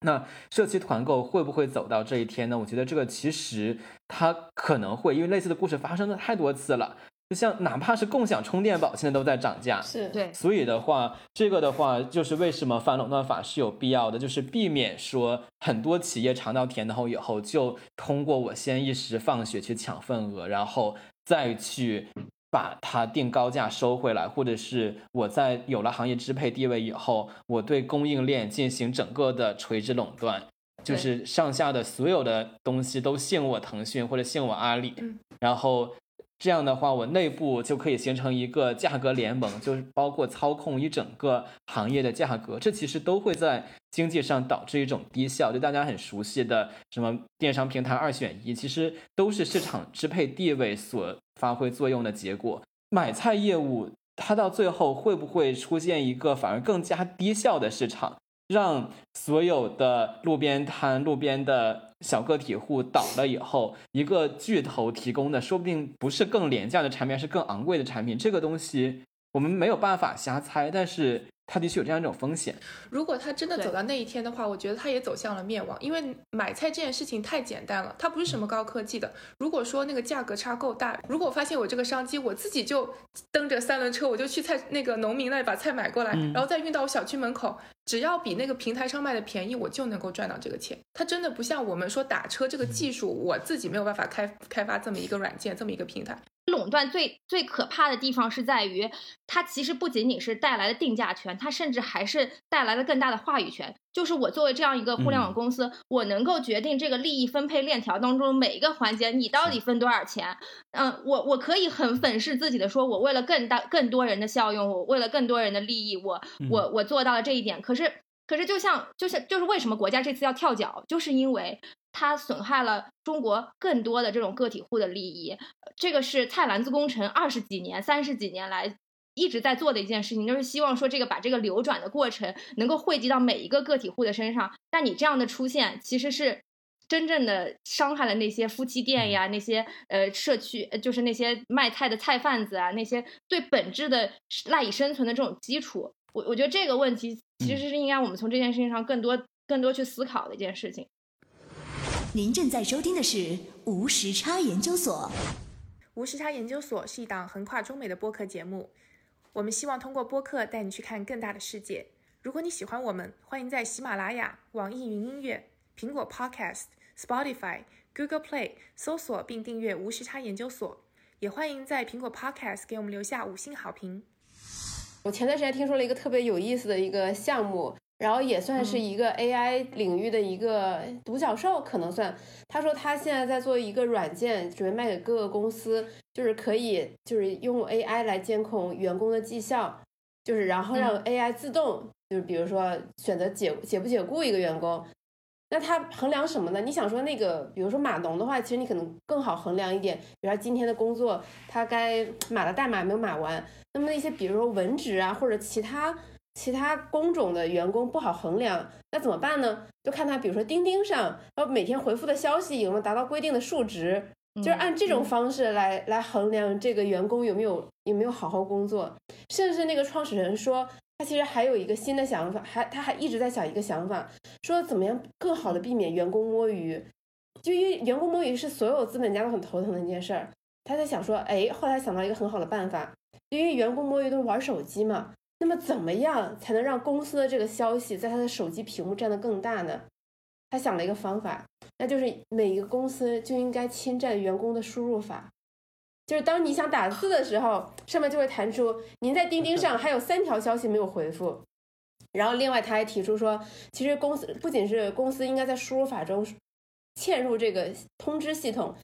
那社区团购会不会走到这一天呢？我觉得这个其实它可能会，因为类似的故事发生的太多次了。就像哪怕是共享充电宝，现在都在涨价。是对，所以的话，这个的话就是为什么反垄断法是有必要的，就是避免说很多企业尝到甜头以后，就通过我先一时放血去抢份额，然后再去。把它定高价收回来，或者是我在有了行业支配地位以后，我对供应链进行整个的垂直垄断，就是上下的所有的东西都信我腾讯或者信我阿里，然后。这样的话，我内部就可以形成一个价格联盟，就是包括操控一整个行业的价格。这其实都会在经济上导致一种低效，就大家很熟悉的什么电商平台二选一，其实都是市场支配地位所发挥作用的结果。买菜业务它到最后会不会出现一个反而更加低效的市场？让所有的路边摊、路边的小个体户倒了以后，一个巨头提供的说不定不是更廉价的产品，是更昂贵的产品。这个东西我们没有办法瞎猜，但是。它的确有这样一种风险。如果它真的走到那一天的话，我觉得它也走向了灭亡。因为买菜这件事情太简单了，它不是什么高科技的。如果说那个价格差够大，如果我发现我这个商机，我自己就蹬着三轮车，我就去菜那个农民那里把菜买过来，然后再运到我小区门口，只要比那个平台上卖的便宜，我就能够赚到这个钱。它真的不像我们说打车这个技术，我自己没有办法开开发这么一个软件，这么一个平台。垄断最最可怕的地方是在于，它其实不仅仅是带来了定价权，它甚至还是带来了更大的话语权。就是我作为这样一个互联网公司，我能够决定这个利益分配链条当中每一个环节，你到底分多少钱？嗯，我我可以很粉饰自己的说，我为了更大更多人的效用，我为了更多人的利益，我我我做到了这一点。可是可是，就像就像就是为什么国家这次要跳脚，就是因为。它损害了中国更多的这种个体户的利益，这个是菜篮子工程二十几年、三十几年来一直在做的一件事情，就是希望说这个把这个流转的过程能够惠及到每一个个体户的身上。但你这样的出现，其实是真正的伤害了那些夫妻店呀、那些呃社区，就是那些卖菜的菜贩子啊，那些最本质的赖以生存的这种基础。我我觉得这个问题其实是应该我们从这件事情上更多、更多去思考的一件事情。您正在收听的是无时差研究所。无时差研究所是一档横跨中美的播客节目，我们希望通过播客带你去看更大的世界。如果你喜欢我们，欢迎在喜马拉雅、网易云音乐、苹果 Podcast、Spotify、Google Play 搜索并订阅无时差研究所，也欢迎在苹果 Podcast 给我们留下五星好评。我前段时间听说了一个特别有意思的一个项目。然后也算是一个 AI 领域的一个独角兽，可能算。他说他现在在做一个软件，准备卖给各个公司，就是可以就是用 AI 来监控员工的绩效，就是然后让 AI 自动，就是比如说选择解解不解雇一个员工。那他衡量什么呢？你想说那个，比如说码农的话，其实你可能更好衡量一点，比如说今天的工作他该码的代码没有码完。那么那些比如说文职啊或者其他。其他工种的员工不好衡量，那怎么办呢？就看他，比如说钉钉上，然后每天回复的消息有没有达到规定的数值，就是按这种方式来来衡量这个员工有没有有没有好好工作。甚至那个创始人说，他其实还有一个新的想法，还他还一直在想一个想法，说怎么样更好的避免员工摸鱼。就因为员工摸鱼是所有资本家都很头疼的一件事儿，他在想说，哎，后来想到一个很好的办法，因为员工摸鱼都是玩手机嘛，那么怎么样才能让公司的这个消息在他的手机屏幕占得更大呢？他想了一个方法，那就是每一个公司就应该侵占员工的输入法，就是当你想打字的时候，上面就会弹出您在钉钉上还有三条消息没有回复。然后另外他还提出说，其实公司不仅是公司应该在输入法中嵌入这个通知系统，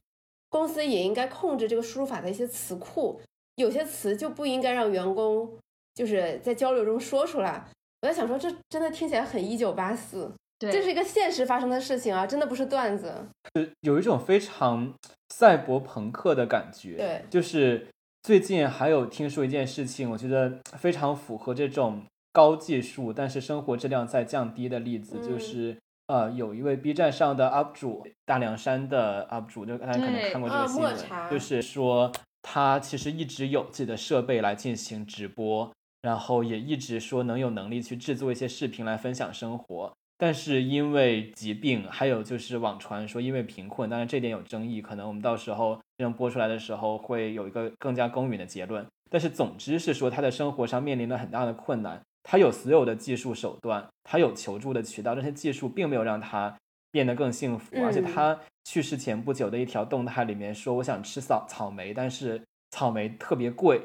公司也应该控制这个输入法的一些词库，有些词就不应该让员工就是在交流中说出来。我在想说，这真的听起来很一九八四。对这是一个现实发生的事情啊，真的不是段子。是有一种非常赛博朋克的感觉。对，就是最近还有听说一件事情，我觉得非常符合这种高技术但是生活质量在降低的例子，就是呃，有一位 B 站上的 UP 主大凉山的 UP 主，就大家可能看过这个新闻，就是说他其实一直有自己的设备来进行直播，然后也一直说能有能力去制作一些视频来分享生活。但是因为疾病，还有就是网传说因为贫困，当然这点有争议，可能我们到时候这样播出来的时候会有一个更加公允的结论。但是总之是说他的生活上面临了很大的困难，他有所有的技术手段，他有求助的渠道，这些技术并没有让他变得更幸福。而且他去世前不久的一条动态里面说：“我想吃草草莓，但是草莓特别贵。”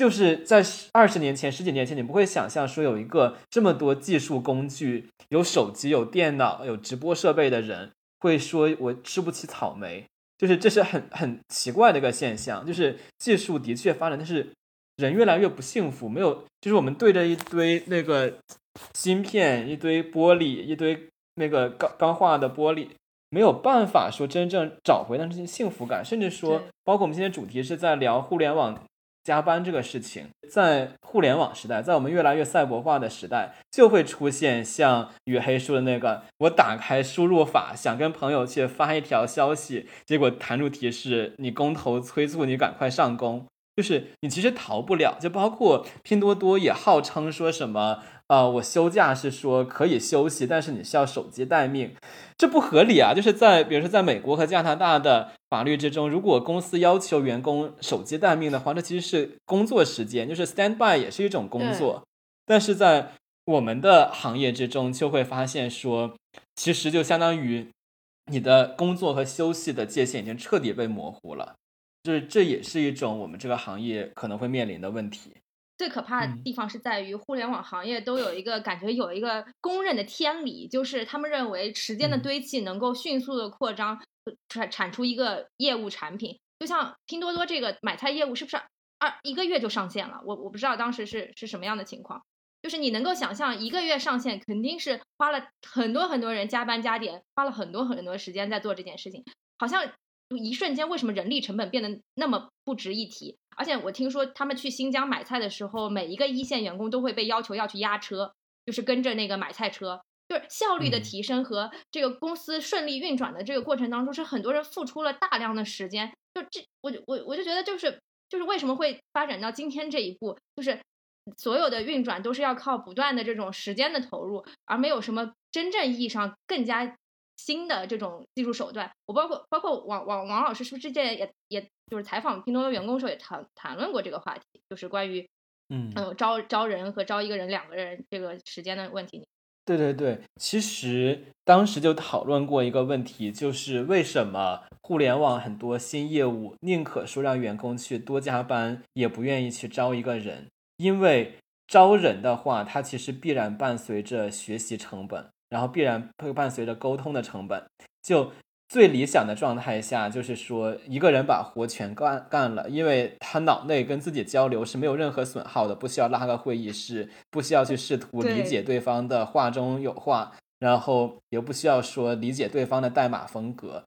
就是在二十年前、十几年前，你不会想象说有一个这么多技术工具、有手机、有电脑、有直播设备的人会说我吃不起草莓。就是这是很很奇怪的一个现象。就是技术的确发展，但是人越来越不幸福。没有，就是我们对着一堆那个芯片、一堆玻璃、一堆那个钢钢化的玻璃，没有办法说真正找回那些幸福感。甚至说，包括我们今天主题是在聊互联网。加班这个事情，在互联网时代，在我们越来越赛博化的时代，就会出现像雨黑说的那个：我打开输入法，想跟朋友去发一条消息，结果弹出提示，你工头催促你赶快上工。就是你其实逃不了，就包括拼多多也号称说什么。啊，我休假是说可以休息，但是你需要手机待命，这不合理啊！就是在比如说在美国和加拿大的法律之中，如果公司要求员工手机待命的话，这其实是工作时间，就是 stand by 也是一种工作。但是在我们的行业之中，就会发现说，其实就相当于你的工作和休息的界限已经彻底被模糊了，就是这也是一种我们这个行业可能会面临的问题。最可怕的地方是在于，互联网行业都有一个感觉，有一个公认的天理，就是他们认为时间的堆砌能够迅速的扩张，产产出一个业务产品。就像拼多多这个买菜业务，是不是二一个月就上线了？我我不知道当时是是什么样的情况。就是你能够想象，一个月上线，肯定是花了很多很多人加班加点，花了很多很多时间在做这件事情，好像。一瞬间，为什么人力成本变得那么不值一提？而且我听说他们去新疆买菜的时候，每一个一线员工都会被要求要去押车，就是跟着那个买菜车，就是效率的提升和这个公司顺利运转的这个过程当中，是很多人付出了大量的时间。就这，我我我就觉得，就是就是为什么会发展到今天这一步，就是所有的运转都是要靠不断的这种时间的投入，而没有什么真正意义上更加。新的这种技术手段，我包括包括王王王老师是不是之前也也就是采访拼多多员工的时候也谈谈论过这个话题，就是关于嗯嗯招招人和招一个人两个人这个时间的问题。对对对，其实当时就讨论过一个问题，就是为什么互联网很多新业务宁可说让员工去多加班，也不愿意去招一个人，因为招人的话，它其实必然伴随着学习成本。然后必然会伴随着沟通的成本。就最理想的状态下，就是说一个人把活全干干了，因为他脑内跟自己交流是没有任何损耗的，不需要拉个会议室，不需要去试图理解对方的话中有话，然后也不需要说理解对方的代码风格。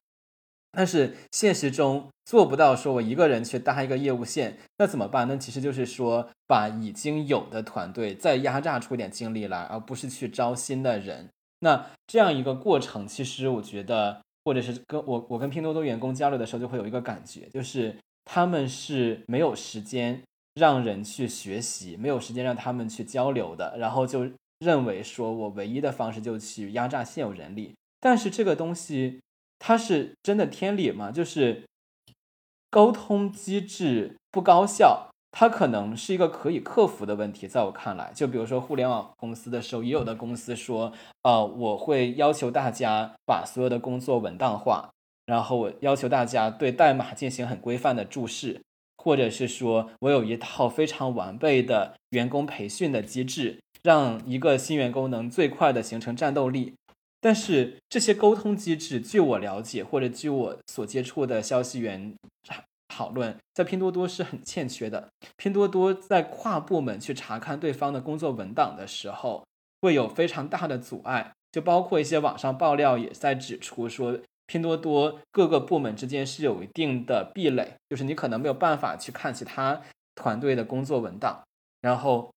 但是现实中做不到，说我一个人去搭一个业务线，那怎么办？那其实就是说把已经有的团队再压榨出点精力来，而不是去招新的人。那这样一个过程，其实我觉得，或者是跟我我跟拼多多员工交流的时候，就会有一个感觉，就是他们是没有时间让人去学习，没有时间让他们去交流的，然后就认为说我唯一的方式就去压榨现有人力。但是这个东西它是真的天理吗？就是沟通机制不高效。它可能是一个可以克服的问题，在我看来，就比如说互联网公司的时候，也有的公司说，呃，我会要求大家把所有的工作文档化，然后我要求大家对代码进行很规范的注释，或者是说我有一套非常完备的员工培训的机制，让一个新员工能最快的形成战斗力。但是这些沟通机制，据我了解，或者据我所接触的消息源。讨论在拼多多是很欠缺的。拼多多在跨部门去查看对方的工作文档的时候，会有非常大的阻碍。就包括一些网上爆料也在指出说，拼多多各个部门之间是有一定的壁垒，就是你可能没有办法去看其他团队的工作文档。然后，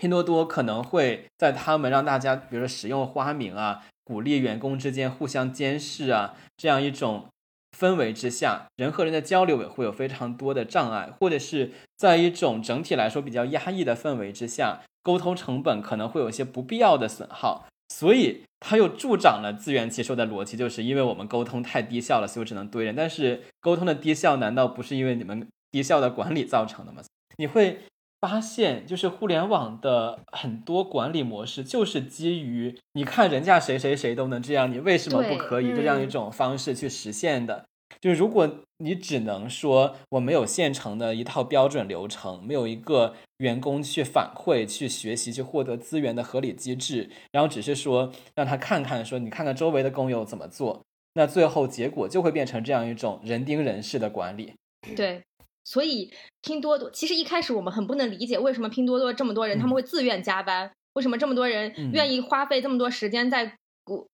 拼多多可能会在他们让大家，比如说使用花名啊，鼓励员工之间互相监视啊，这样一种。氛围之下，人和人的交流也会有非常多的障碍，或者是在一种整体来说比较压抑的氛围之下，沟通成本可能会有一些不必要的损耗，所以它又助长了自圆其说的逻辑，就是因为我们沟通太低效了，所以我只能堆人。但是沟通的低效难道不是因为你们低效的管理造成的吗？你会发现，就是互联网的很多管理模式就是基于你看人家谁谁谁都能这样，你为什么不可以这样一种方式去实现的。就是如果你只能说我没有现成的一套标准流程，没有一个员工去反馈、去学习、去获得资源的合理机制，然后只是说让他看看，说你看看周围的工友怎么做，那最后结果就会变成这样一种人盯人式的管理。对，所以拼多多其实一开始我们很不能理解，为什么拼多多这么多人他们会自愿加班，为什么这么多人愿意花费这么多时间在。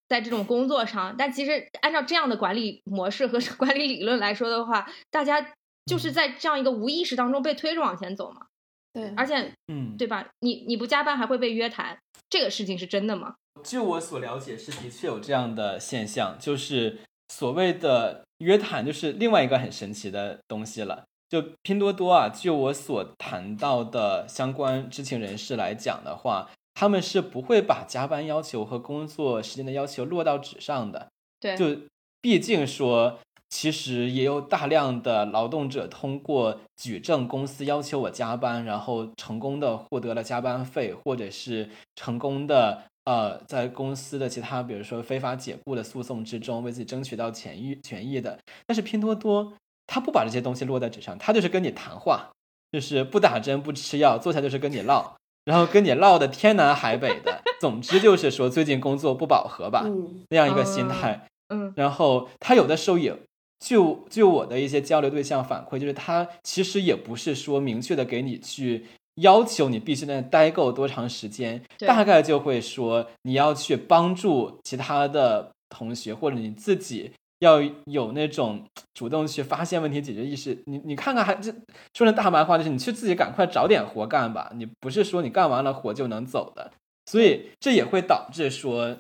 在这种工作上，但其实按照这样的管理模式和 [LAUGHS] 管理理论来说的话，大家就是在这样一个无意识当中被推着往前走嘛。对，而且，嗯，对吧？你你不加班还会被约谈，这个事情是真的吗？据我所了解，是的确有这样的现象，就是所谓的约谈，就是另外一个很神奇的东西了。就拼多多啊，据我所谈到的相关知情人士来讲的话。他们是不会把加班要求和工作时间的要求落到纸上的。对，就毕竟说，其实也有大量的劳动者通过举证公司要求我加班，然后成功的获得了加班费，或者是成功的呃，在公司的其他比如说非法解雇的诉讼之中为自己争取到权益权益的。但是拼多多他不把这些东西落在纸上，他就是跟你谈话，就是不打针不吃药，坐下就是跟你唠。然后跟你唠的天南海北的，总之就是说最近工作不饱和吧，那样一个心态。嗯，然后他有的时候也就就我的一些交流对象反馈，就是他其实也不是说明确的给你去要求你必须在待够多长时间，大概就会说你要去帮助其他的同学或者你自己。要有那种主动去发现问题、解决意识。你你看看，还这说成大白话就是你去自己赶快找点活干吧。你不是说你干完了活就能走的，所以这也会导致说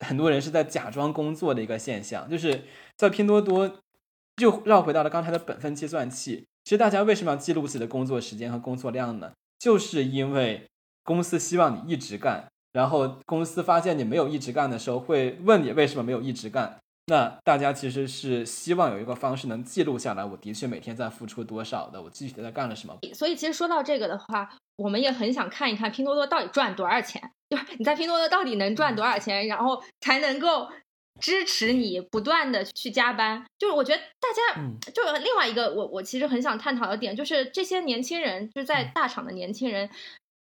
很多人是在假装工作的一个现象。就是在拼多多，就绕回到了刚才的本分计算器。其实大家为什么要记录自己的工作时间和工作量呢？就是因为公司希望你一直干，然后公司发现你没有一直干的时候，会问你为什么没有一直干。那大家其实是希望有一个方式能记录下来，我的确每天在付出多少的，我具体在干了什么。所以其实说到这个的话，我们也很想看一看拼多多到底赚多少钱，就是你在拼多多到底能赚多少钱，然后才能够支持你不断的去加班。就是我觉得大家，就另外一个我我其实很想探讨的点，就是这些年轻人，就是在大厂的年轻人，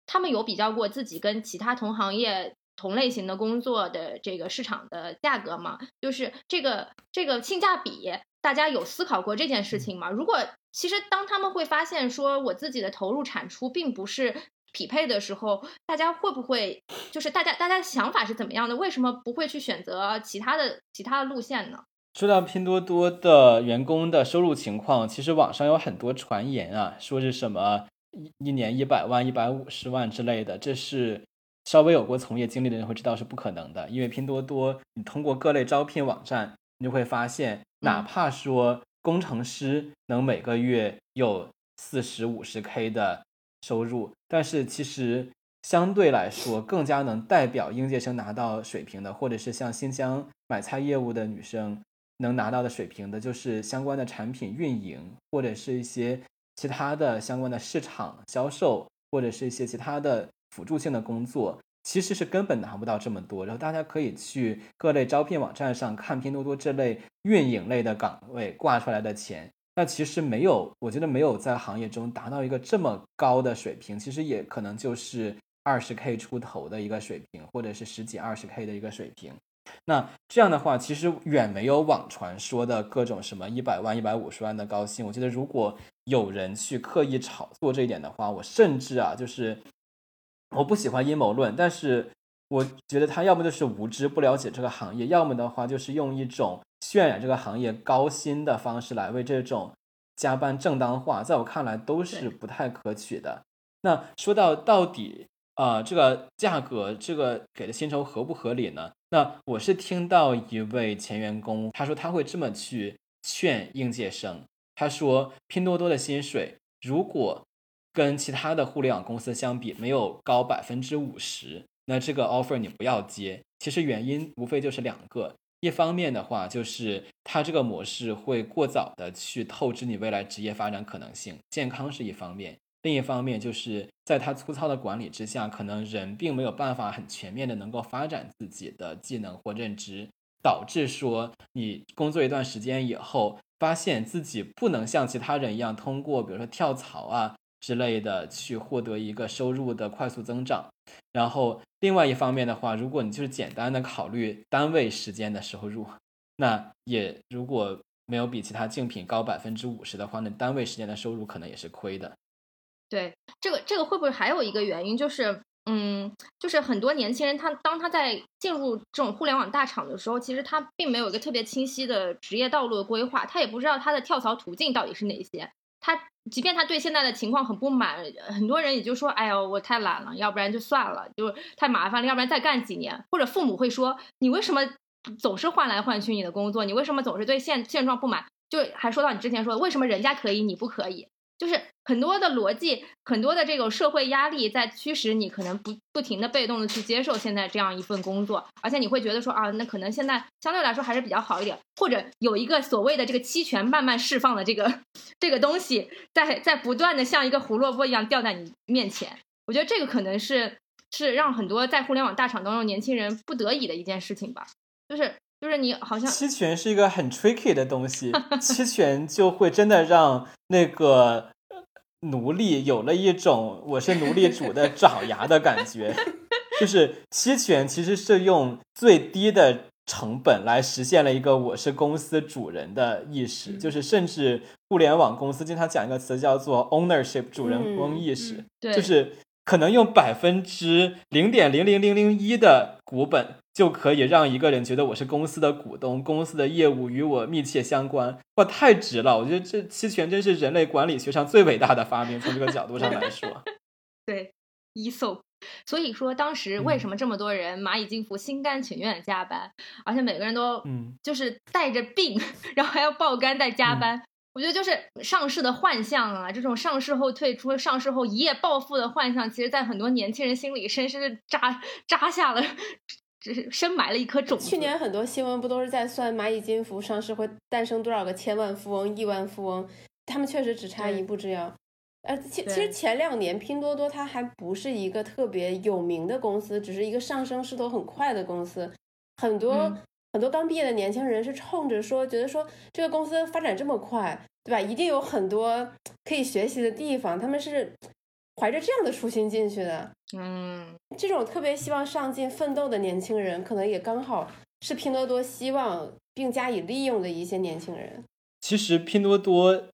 他们有比较过自己跟其他同行业。同类型的工作的这个市场的价格嘛，就是这个这个性价比，大家有思考过这件事情吗？如果其实当他们会发现说我自己的投入产出并不是匹配的时候，大家会不会就是大家大家的想法是怎么样的？为什么不会去选择其他的其他的路线呢？说到拼多多的员工的收入情况，其实网上有很多传言啊，说是什么一一年一百万、一百五十万之类的，这是。稍微有过从业经历的人会知道是不可能的，因为拼多多，你通过各类招聘网站，你就会发现，哪怕说工程师能每个月有四十五十 K 的收入，但是其实相对来说更加能代表应届生拿到水平的，或者是像新疆买菜业务的女生能拿到的水平的，就是相关的产品运营，或者是一些其他的相关的市场销售，或者是一些其他的辅助性的工作。其实是根本拿不到这么多，然后大家可以去各类招聘网站上看拼多多这类运营类的岗位挂出来的钱，那其实没有，我觉得没有在行业中达到一个这么高的水平，其实也可能就是二十 K 出头的一个水平，或者是十几二十 K 的一个水平。那这样的话，其实远没有网传说的各种什么一百万、一百五十万的高薪。我觉得如果有人去刻意炒作这一点的话，我甚至啊，就是。我不喜欢阴谋论，但是我觉得他要么就是无知不了解这个行业，要么的话就是用一种渲染这个行业高薪的方式来为这种加班正当化，在我看来都是不太可取的。那说到到底啊，这个价格，这个给的薪酬合不合理呢？那我是听到一位前员工他说他会这么去劝应届生，他说拼多多的薪水如果。跟其他的互联网公司相比，没有高百分之五十，那这个 offer 你不要接。其实原因无非就是两个，一方面的话就是它这个模式会过早的去透支你未来职业发展可能性，健康是一方面；另一方面就是在它粗糙的管理之下，可能人并没有办法很全面的能够发展自己的技能或认知，导致说你工作一段时间以后，发现自己不能像其他人一样通过比如说跳槽啊。之类的去获得一个收入的快速增长，然后另外一方面的话，如果你就是简单的考虑单位时间的收入，那也如果没有比其他竞品高百分之五十的话，那单位时间的收入可能也是亏的。对，这个这个会不会还有一个原因，就是嗯，就是很多年轻人他当他在进入这种互联网大厂的时候，其实他并没有一个特别清晰的职业道路的规划，他也不知道他的跳槽途径到底是哪些。他即便他对现在的情况很不满，很多人也就说：“哎呦，我太懒了，要不然就算了，就是太麻烦了，要不然再干几年。”或者父母会说：“你为什么总是换来换去你的工作？你为什么总是对现现状不满？”就还说到你之前说的，为什么人家可以，你不可以？就是很多的逻辑，很多的这种社会压力在驱使你，可能不不停的被动的去接受现在这样一份工作，而且你会觉得说啊，那可能现在相对来说还是比较好一点，或者有一个所谓的这个期权慢慢释放的这个这个东西，在在不断的像一个胡萝卜一样掉在你面前。我觉得这个可能是是让很多在互联网大厂当中年轻人不得已的一件事情吧，就是就是你好像期权是一个很 tricky 的东西，期权就会真的让那个。奴隶有了一种我是奴隶主的爪牙的感觉，[LAUGHS] 就是期权其实是用最低的成本来实现了一个我是公司主人的意识，就是甚至互联网公司经常讲一个词叫做 ownership 主人翁意识，就是可能用百分之零点零零零零一的股本。就可以让一个人觉得我是公司的股东，公司的业务与我密切相关，哇，太值了！我觉得这期权真是人类管理学上最伟大的发明，从这个角度上来说。[LAUGHS] 对，ESO。所以说当时为什么这么多人蚂蚁金服心甘情愿加班，而且每个人都嗯，就是带着病，[LAUGHS] 然后还要爆肝在加班。我觉得就是上市的幻象啊，这种上市后退出、上市后一夜暴富的幻象，其实在很多年轻人心里深深的扎扎下了。只是深埋了一颗种子。去年很多新闻不都是在算蚂蚁金服上市会诞生多少个千万富翁、亿万富翁？他们确实只差一步之遥。呃，其其实前两年拼多多它还不是一个特别有名的公司，只是一个上升势头很快的公司。很多很多刚毕业的年轻人是冲着说，觉得说这个公司发展这么快，对吧？一定有很多可以学习的地方。他们是。怀着这样的初心进去的，嗯，这种特别希望上进奋斗的年轻人，可能也刚好是拼多多希望并加以利用的一些年轻人。其实拼多多，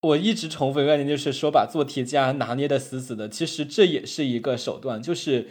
我一直重复一个概念，就是说把做题家拿捏的死死的。其实这也是一个手段，就是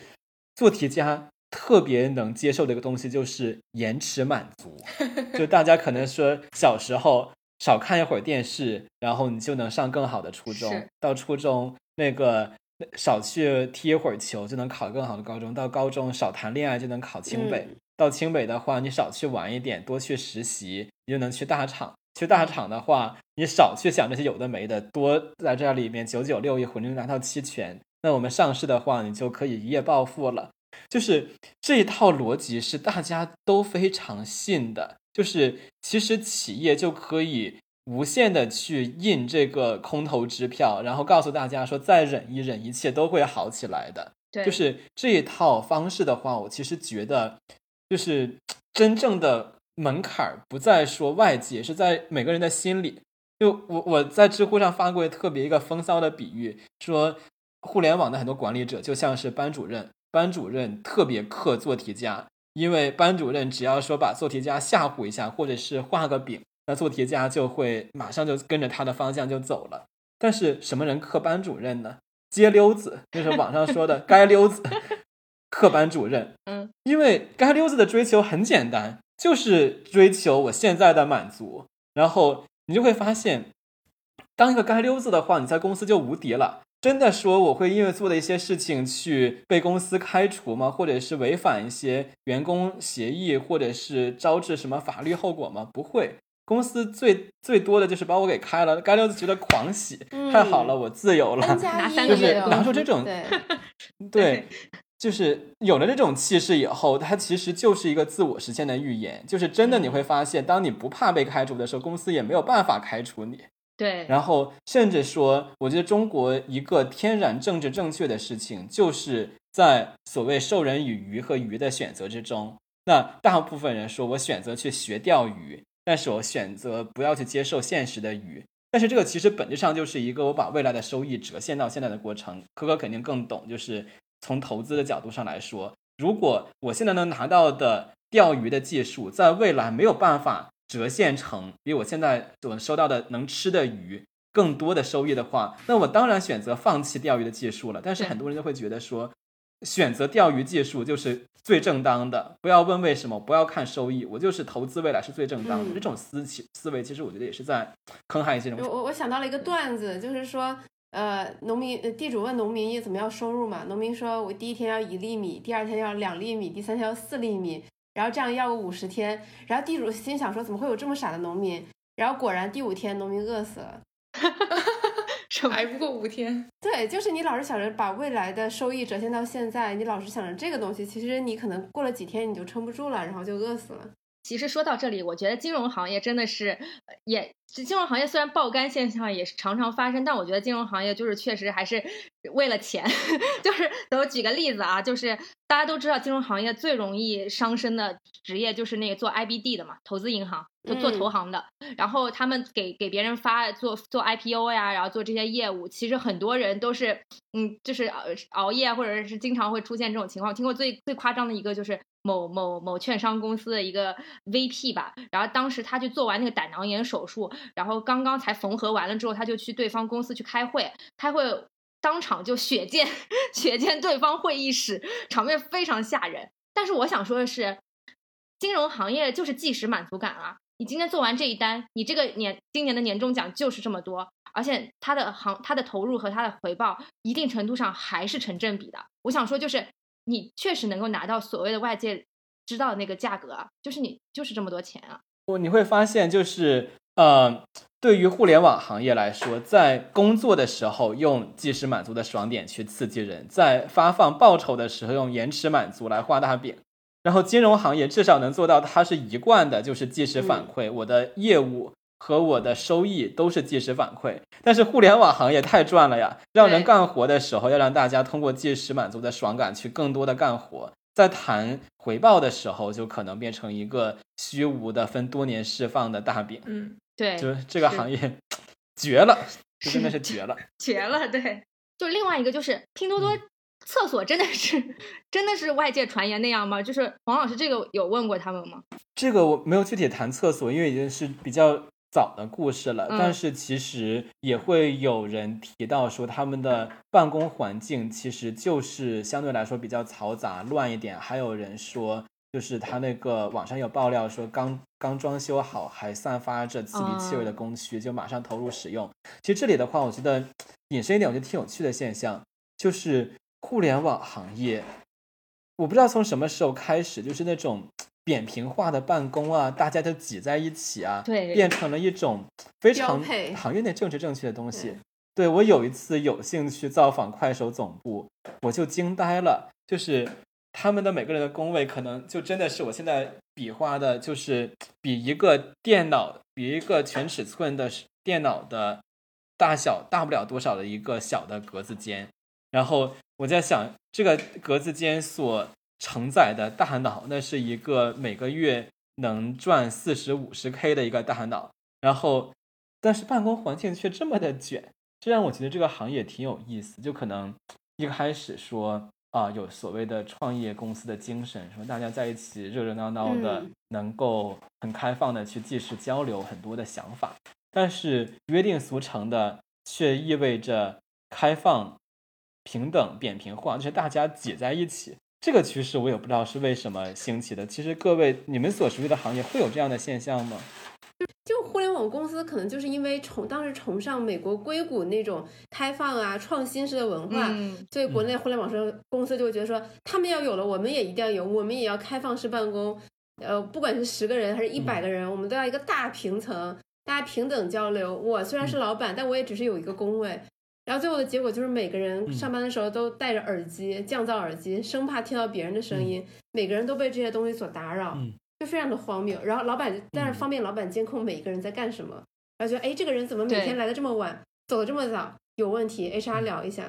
做题家特别能接受的一个东西，就是延迟满足。[LAUGHS] 就大家可能说小时候少看一会儿电视，然后你就能上更好的初中，到初中。那个少去踢一会儿球就能考更好的高中，到高中少谈恋爱就能考清北，到清北的话你少去玩一点，多去实习，你就能去大厂。去大厂的话，你少去想这些有的没的，多在这里面九九六一混着拿到期权。那我们上市的话，你就可以一夜暴富了。就是这一套逻辑是大家都非常信的，就是其实企业就可以无限的去印这个空头支票，然后告诉大家说再忍一忍，一切都会好起来的。对，就是这一套方式的话，我其实觉得，就是真正的门槛儿不在说外界，是在每个人的心里。就我我在知乎上发过特别一个风骚的比喻，说互联网的很多管理者就像是班主任，班主任特别克做题家，因为班主任只要说把做题家吓唬一下，或者是画个饼，那做题家就会马上就跟着他的方向就走了。但是什么人克班主任呢？街溜子，就是网上说的街溜子，克班主任。嗯，因为街溜子的追求很简单，就是追求我现在的满足。然后你就会发现，当一个街溜子的话，你在公司就无敌了。真的说我会因为做的一些事情去被公司开除吗？或者是违反一些员工协议，或者是招致什么法律后果吗？不会。公司最最多的就是把我给开了，街溜子觉得狂喜，太好了，我自由了，就是拿出这种对 [LAUGHS] [LAUGHS] 对，就是有了这种气势以后，它其实就是一个自我实现的预言，就是真的你会发现，当你不怕被开除的时候，公司也没有办法开除你。对，然后甚至说，我觉得中国一个天然政治正确的事情，就是在所谓授人以鱼和鱼的选择之中，那大部分人说我选择去学钓鱼。但是我选择不要去接受现实的鱼，但是这个其实本质上就是一个我把未来的收益折现到现在的过程。可可肯定更懂，就是从投资的角度上来说，如果我现在能拿到的钓鱼的技术，在未来没有办法折现成比我现在所收到的能吃的鱼更多的收益的话，那我当然选择放弃钓鱼的技术了。但是很多人就会觉得说，选择钓鱼技术就是最正当的，不要问为什么，不要看收益，我就是投资未来是最正当的。嗯这种思其思维，其实我觉得也是在坑害一些人我。我我想到了一个段子，就是说，呃，农民呃地主问农民怎么要收入嘛，农民说我第一天要一粒米，第二天要两粒米，第三天要四粒米，然后这样要个五十天，然后地主心想说怎么会有这么傻的农民？然后果然第五天农民饿死了。[LAUGHS] 什么？挨不过五天。[LAUGHS] 对，就是你老是想着把未来的收益折现到现在，你老是想着这个东西，其实你可能过了几天你就撑不住了，然后就饿死了。其实说到这里，我觉得金融行业真的是，呃也金融行业虽然爆肝现象也是常常发生，但我觉得金融行业就是确实还是为了钱。[LAUGHS] 就是我举个例子啊，就是大家都知道金融行业最容易伤身的职业就是那个做 IBD 的嘛，投资银行就做投行的。然后他们给给别人发做做 IPO 呀，然后做这些业务，其实很多人都是嗯，就是熬熬夜或者是经常会出现这种情况。听过最最夸张的一个就是。某某某券商公司的一个 VP 吧，然后当时他去做完那个胆囊炎手术，然后刚刚才缝合完了之后，他就去对方公司去开会，开会当场就血溅 [LAUGHS] 血溅对方会议室，场面非常吓人。但是我想说的是，金融行业就是即时满足感啊！你今天做完这一单，你这个年今年的年终奖就是这么多，而且它的行它的投入和它的回报一定程度上还是成正比的。我想说就是。你确实能够拿到所谓的外界知道的那个价格，就是你就是这么多钱啊。我你会发现，就是呃，对于互联网行业来说，在工作的时候用即时满足的爽点去刺激人，在发放报酬的时候用延迟满足来画大饼。然后金融行业至少能做到，它是一贯的，就是即时反馈，我的业务和我的收益都是即时反馈。但是互联网行业太赚了呀，让人干活的时候要让大家通过即时满足的爽感去更多的干活，在谈回报的时候就可能变成一个虚无的分多年释放的大饼。嗯，对，就是这个行业 [TSK] 绝了，[LAUGHS] 这真的是绝了，[LAUGHS] 绝了。对，就另外一个就是拼多多厕所真的是真的是外界传言那样吗？就是黄老师这个有问过他们吗？这个我没有具体谈厕所，因为已经是比较早的故事了。嗯但是其实也会有人提到说，他们的办公环境其实就是相对来说比较嘈杂、乱一点。还有人说，就是他那个网上有爆料说刚，刚装修好，还散发着刺鼻气味的工区，就马上投入使用。其实这里的话，我觉得引申一点，我觉得挺有趣的现象，就是互联网行业，我不知道从什么时候开始，就是那种扁平化的办公啊，大家都挤在一起啊，对变成了一种非常行业内政治正确的东西对。对我有一次有幸去造访快手总部，我就惊呆了，就是他们的每个人的工位，可能就真的是我现在比划的，就是比一个电脑，比一个全尺寸的电脑的大小大不了多少的一个小的格子间。然后我在想，这个格子间所承载的大脑，那是一个每个月能赚四十五十 K 的一个大脑。然后，但是办公环境却这么的卷，这让我觉得这个行业挺有意思。就可能一开始说啊，有所谓的创业公司的精神，说大家在一起热热闹闹的，嗯能够很开放的去即时交流很多的想法。但是约定俗成的，却意味着开放、平等、扁平化，就是大家挤在一起。这个趋势我也不知道是为什么兴起的。其实各位，你们所熟悉的行业会有这样的现象吗？就互联网公司可能就是因为崇当时崇尚美国硅谷那种开放啊、创新式的文化，嗯，所以国内互联网社公司就会觉得说，他们要有了，我们也一定要有，我们也要开放式办公。呃，不管是十个人还是一百个人，我们都要一个大平层，大家平等交流。我虽然是老板，但我也只是有一个工位。然后最后的结果就是每个人上班的时候都戴着耳机、降噪耳机，生怕听到别人的声音。每个人都被这些东西所打扰，嗯就非常的荒谬。然后老板，但是方便老板监控每一个人在干什么，然后觉得哎，这个人怎么每天来的这么晚，走的这么早，有问题，HR 嗯聊一下。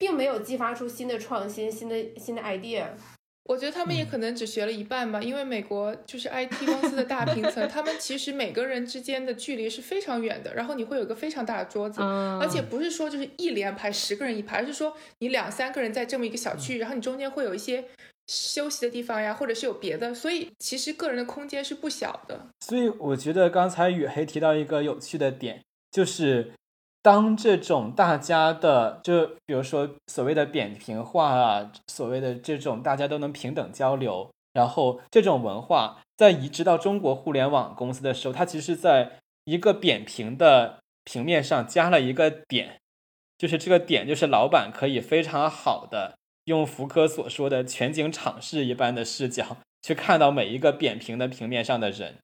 并没有激发出新的创新、新的新的 idea。我觉得他们也嗯可能只学了一半吧，因为美国就是 IT 公司的大平层，他们其实每个人之间的距离是非常远的，然后你会有一个非常大的桌子，嗯而且不是说就是一连排十个人一排，而是说你两三个人在这么一个小区域，然后你中间会有一些休息的地方呀，或者是有别的，所以其实个人的空间是不小的。所以我觉得刚才雨黑提到一个有趣的点，就是当这种大家的，就比如说所谓的扁平化啊，所谓的这种大家都能平等交流，然后这种文化在移植到中国互联网公司的时候，它其实在一个扁平的平面上加了一个点，就是这个点就是老板可以非常好的用福柯所说的全景场视一般的视角去看到每一个扁平的平面上的人。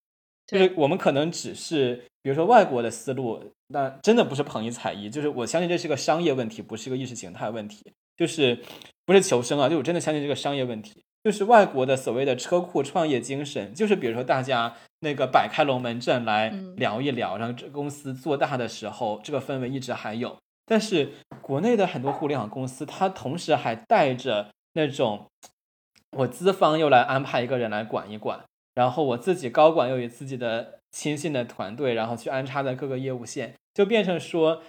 就是我们可能只是，比如说外国的思路，那真的不是捧一踩一，就是我相信这是个商业问题，不是一个意识形态问题，就是不是求生啊，就我真的相信这个商业问题，就是外国的所谓的车库创业精神，就是比如说大家那个摆开龙门阵来嗯聊一聊，让这公司做大的时候，这个氛围一直还有。但是国内的很多互联网公司，它同时还带着那种我资方又来安排一个人来管一管。然后我自己高管又有自己的亲信的团队，然后去安插在各个业务线，就变成说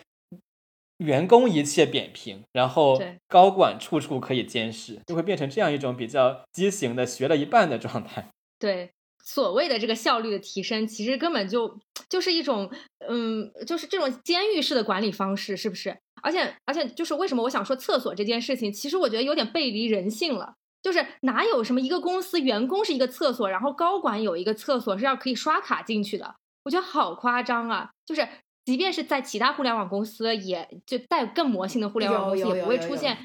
员工一切扁平，然后高管处处可以监视，就会变成这样一种比较畸形的学了一半的状态。对，所谓的这个效率的提升，其实根本就就是一种，嗯，就是这种监狱式的管理方式，是不是？而且，而且，就是为什么我想说厕所这件事情，其实我觉得有点背离人性了。就是哪有什么一个公司员工是一个厕所，然后高管有一个厕所是要可以刷卡进去的？我觉得好夸张啊！就是即便是在其他互联网公司，也就带更魔性的互联网公司，也不会出现。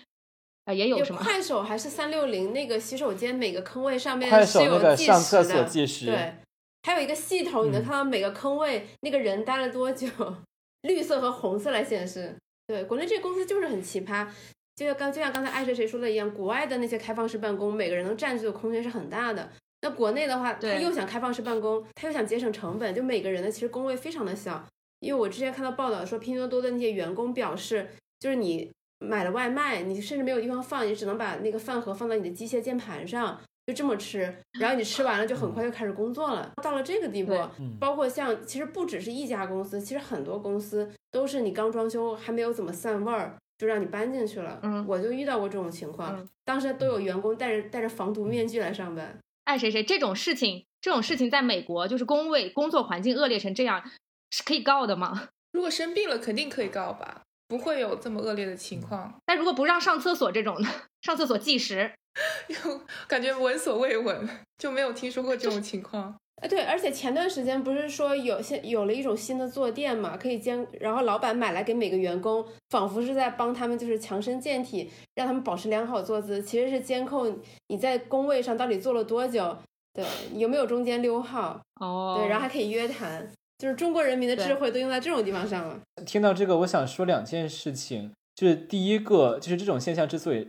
啊，也有什么？快手还是三六零那个洗手间每个坑位上面快手是有计那个上厕时的所计时，对，还有一个系统，你能嗯看到每个坑位、那个人待了多久，绿色和红色来显示。对，国内这个公司就是很奇葩，就像刚就像刚才爱谁谁说的一样，国外的那些开放式办公，每个人能占据的空间是很大的。那国内的话，他又想开放式办公，他又想节省成本，就每个人的其实工位非常的小。因为我之前看到报道说，拼多多的那些员工表示，就是你买了外卖，你甚至没有地方放，你只能把那个饭盒放到你的机械键盘上，就这么吃，然后你吃完了就很快就开始工作了。到了这个地步包括像其实不只是一家公司，其实很多公司都是你刚装修还没有怎么散味儿，就让你搬进去了。嗯我就遇到过这种情况，嗯当时都有员工戴着戴着防毒面具来上班。爱谁谁这种事情，这种事情在美国就是工位工作环境恶劣成这样，是可以告的吗？如果生病了，肯定可以告吧，不会有这么恶劣的情况。那如果不让上厕所这种呢，上厕所计时，又 [LAUGHS] 感觉闻所未闻，就没有听说过这种情况。哎，对，而且前段时间不是说有现有了一种新的坐垫嘛，可以监，然后老板买来给每个员工，仿佛是在帮他们就是强身健体，让他们保持良好坐姿，其实是监控你在工位上到底坐了多久，对，有没有中间溜号？哦，对，然后还可以约谈，就是中国人民的智慧都用在这种地方上了。听到这个，我想说两件事情，就是第一个，就是这种现象之所以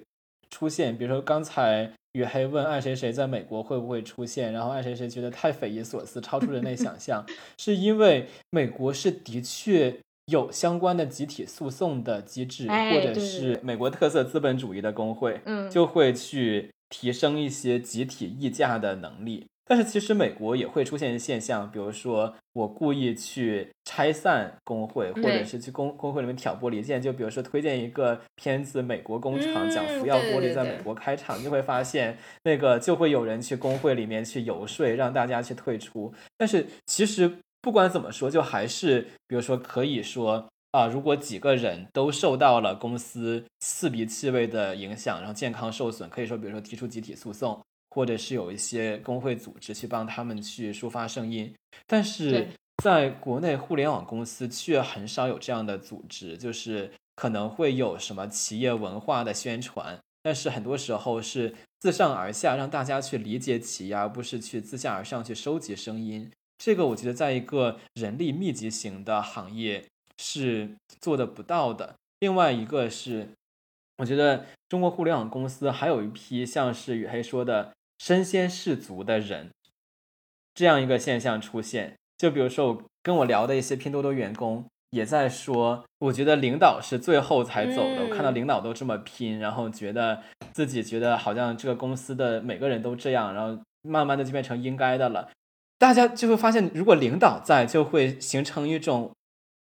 出现，比如说刚才雨黑问爱谁谁在美国会不会出现，然后爱谁谁觉得太匪夷所思，超出人类想象，[LAUGHS] 是因为美国是的确有相关的集体诉讼的机制，哎或者是美国特色资本主义的工会，嗯，就会去提升一些集体议价的能力。但是其实美国也会出现现象，比如说我故意去拆散工会，或者是去工工会里面挑拨离间。就比如说推荐一个片子《美国工厂》，讲嗯福耀玻璃在美国开厂，你就会发现那个就会有人去工会里面去游说，让大家去退出。但是其实不管怎么说，就还是比如说可以说啊，如果几个人都受到了公司刺鼻气味的影响，然后健康受损，可以说比如说提出集体诉讼，或者是有一些工会组织去帮他们去抒发声音。但是在国内互联网公司却很少有这样的组织，就是可能会有什么企业文化的宣传，但是很多时候是自上而下让大家去理解企业，而不是去自下而上去收集声音。这个我觉得在一个人力密集型的行业是做的不到的。另外一个是，我觉得中国互联网公司还有一批像是雨黑说的身先士卒的人，这样一个现象出现。就比如说我跟我聊的一些拼多多员工也在说，我觉得领导是最后才走的。嗯我看到领导都这么拼，然后觉得自己觉得好像这个公司的每个人都这样，然后慢慢的就变成应该的了。大家就会发现，如果领导在，就会形成一种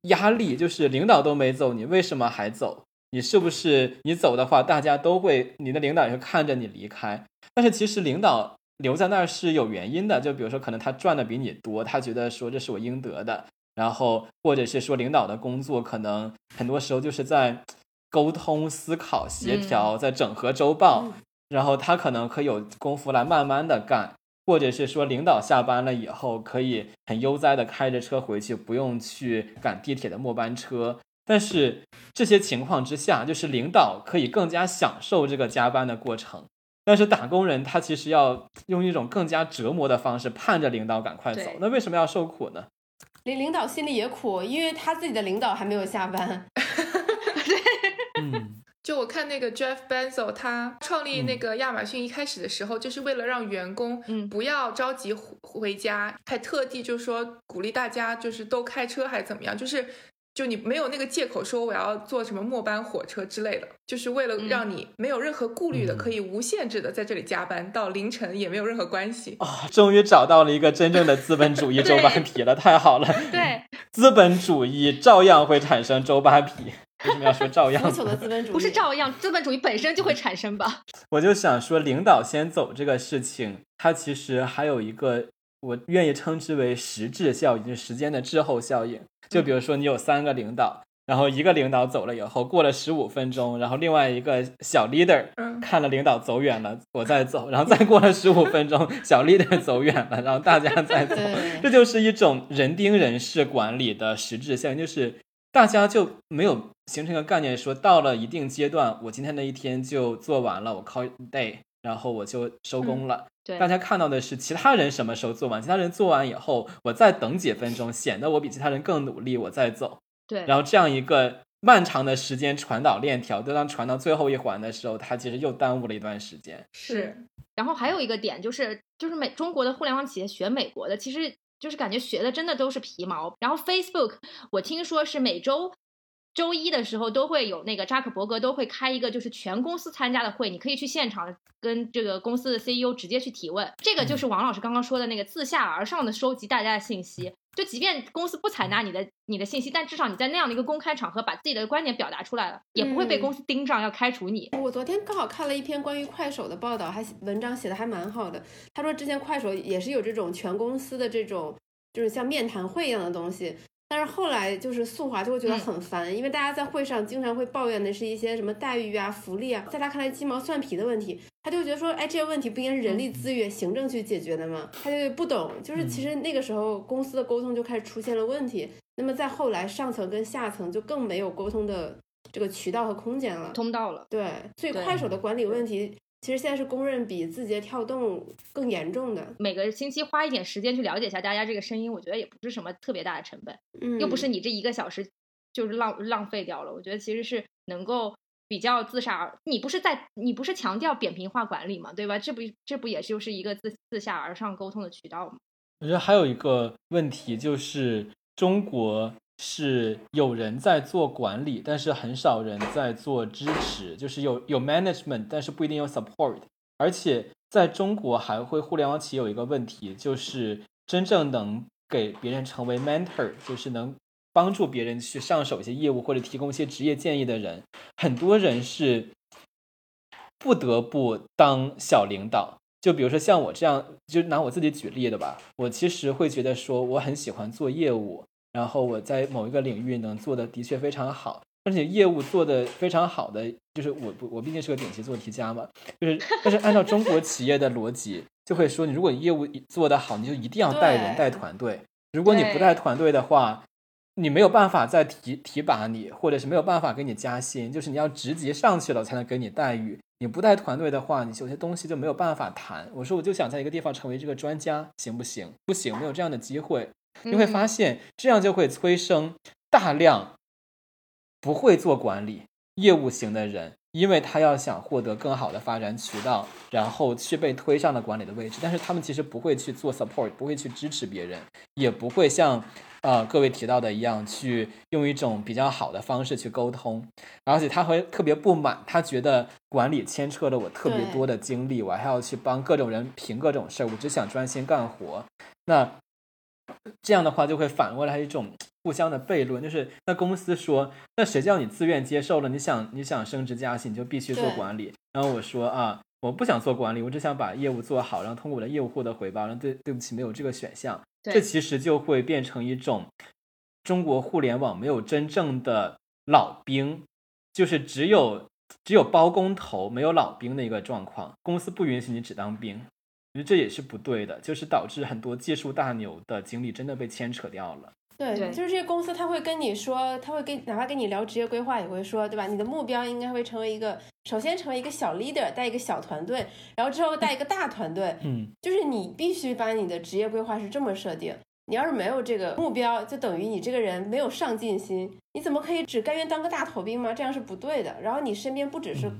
压力，就是领导都没走，你为什么还走？你是不是你走的话，大家都会，你的领导也会看着你离开。但是其实领导留在那儿是有原因的，就比如说可能他赚的比你多，他觉得说这是我应得的，然后或者是说领导的工作可能很多时候就是在沟通、思考、协调，在整合周报，嗯然后他可能可以有功夫来慢慢的干。或者是说，领导下班了以后，可以很悠哉的开着车回去，不用去赶地铁的末班车。但是这些情况之下，就是领导可以更加享受这个加班的过程，但是打工人他其实要用一种更加折磨的方式盼着领导赶快走。那为什么要受苦呢？领领导心里也苦，因为他自己的领导还没有下班。[LAUGHS] 嗯，[LAUGHS] 就我看那个 Jeff Bezos，他创立嗯那个亚马逊一开始的时候，就是为了让员工嗯不要着急回回家，还特地就是说鼓励大家就是都开车还是怎么样，就是就你没有那个借口说我要坐什么末班火车之类的，就是为了嗯让你没有任何顾虑的，嗯可以无限制的在这里加班到凌晨也没有任何关系。哦、终于找到了一个真正的资本主义 [LAUGHS] 周扒皮了，太好了！对，资本主义照样会产生周扒皮。为什么要说照样腐？[LAUGHS] 朽的资本主义不是照样，资本主义本身就会产生吧？我就想说，领导先走这个事情，它其实还有一个我愿意称之为实质效应，就是时间的滞后效应。就比如说，你有三个领导，然后一个领导走了以后，过了十五分钟，然后另外一个小 leader 嗯。看了领导走远了，我再走，然后再过了十五分钟，小 leader 走远了，然后大家再走，[LAUGHS] 这就是一种人盯人事管理的实质效应，就是大家就没有形成一个概念，说到了一定阶段，我今天的一天就做完了，我 call day，然后我就收工了。对大家看到的是其他人什么时候做完，其他人做完以后，我再等几分钟，显得我比其他人更努力，我再走。对，然后这样一个漫长的时间传导链条，就当传到最后一环的时候，它其实又耽误了一段时间。是，然后还有一个点就是，就是美中国的互联网企业学美国的，其实就是感觉学的真的都是皮毛。然后 Facebook，我听说是每周周一的时候都会有那个扎克伯格都会开一个就是全公司参加的会，你可以去现场跟这个公司的 CEO 直接去提问。这个就是王老师刚刚说的那个自下而上的收集大家的信息。就即便公司不采纳你的你的信息，但至少你在那样的一个公开场合把自己的观点表达出来了，也不会被嗯公司盯上要开除你。我昨天刚好看了一篇关于快手的报道，还文章写的还蛮好的。他说之前快手也是有这种全公司的这种，就是像面谈会一样的东西。但是后来就是素华就会觉得很烦，因为大家在会上经常会抱怨的是一些什么待遇啊、福利啊，在他看来鸡毛蒜皮的问题，他就觉得说，哎，这些问题不应该是人力资源、行政去解决的吗？他就不懂，就是其实那个时候公司的沟通就开始出现了问题。那么再后来，上层跟下层就更没有沟通的这个渠道和空间了。通道了，对，所以快手的管理问题其实现在是公认比字节跳动更严重的。每个星期花一点时间去了解一下大家这个声音，我觉得也不是什么特别大的成本，嗯，又不是你这一个小时就是浪浪费掉了。我觉得其实是能够比较自下，你不是在你不是强调扁平化管理嘛，对吧？这不这不也就是一个自自下而上沟通的渠道吗？我觉得还有一个问题就是中国。是有人在做管理，但是很少人在做支持，就是有有 management，但是不一定有 support。而且在中国还会互联网企业有一个问题，就是真正能给别人成为 mentor，就是能帮助别人去上手一些业务或者提供一些职业建议的人，很多人是不得不当小领导。就比如说像我这样，就拿我自己举例的吧，我其实会觉得说我很喜欢做业务。然后我在某一个领域能做的的确非常好，而且业务做的非常好的，就是我不我毕竟是个顶级做题家嘛，就是但是按照中国企业的逻辑，就会说你如果业务做得好，你就一定要带人带团队，如果你不带团队的话，你没有办法再提提拔你，或者是没有办法给你加薪，就是你要职级上去了才能给你待遇，你不带团队的话，你有些东西就没有办法谈。我说我就想在一个地方成为这个专家，行不行？不行，没有这样的机会。你会发现，这样就会催生大量不会做管理业务型的人，因为他要想获得更好的发展渠道，然后去被推上了管理的位置。但是他们其实不会去做 support，不会去支持别人，也不会像呃各位提到的一样，去用一种比较好的方式去沟通。而且他会特别不满，他觉得管理牵扯了我特别多的精力，我还要去帮各种人评各种事儿，我只想专心干活。那。这样的话就会反过来一种 [TSK] 互相的悖论，就是那公司说，那谁叫你自愿接受了？你想你想升职加薪，你就必须做管理。然后我说啊，我不想做管理，我只想把业务做好，然后通过我的业务获得回报。然后对对不起，没有这个选项。这其实就会变成一种 [TSK] 中国互联网没有真正的老兵，就是只有只有包工头没有老兵的一个状况。公司不允许你只当兵。我觉得这也是不对的，就是导致很多技术大牛的精力真的被牵扯掉了。对，就是这些公司他会跟你说，他会跟哪怕跟你聊职业规划，也会说，对吧？你的目标应该会成为一个，首先成为一个小 leader，带一个小团队，然后之后带一个大团队。嗯，就是你必须把你的职业规划是这么设定。你要是没有这个目标，就等于你这个人没有上进心。你怎么可以只甘愿当个大头兵吗？这样是不对的。然后你身边不只是。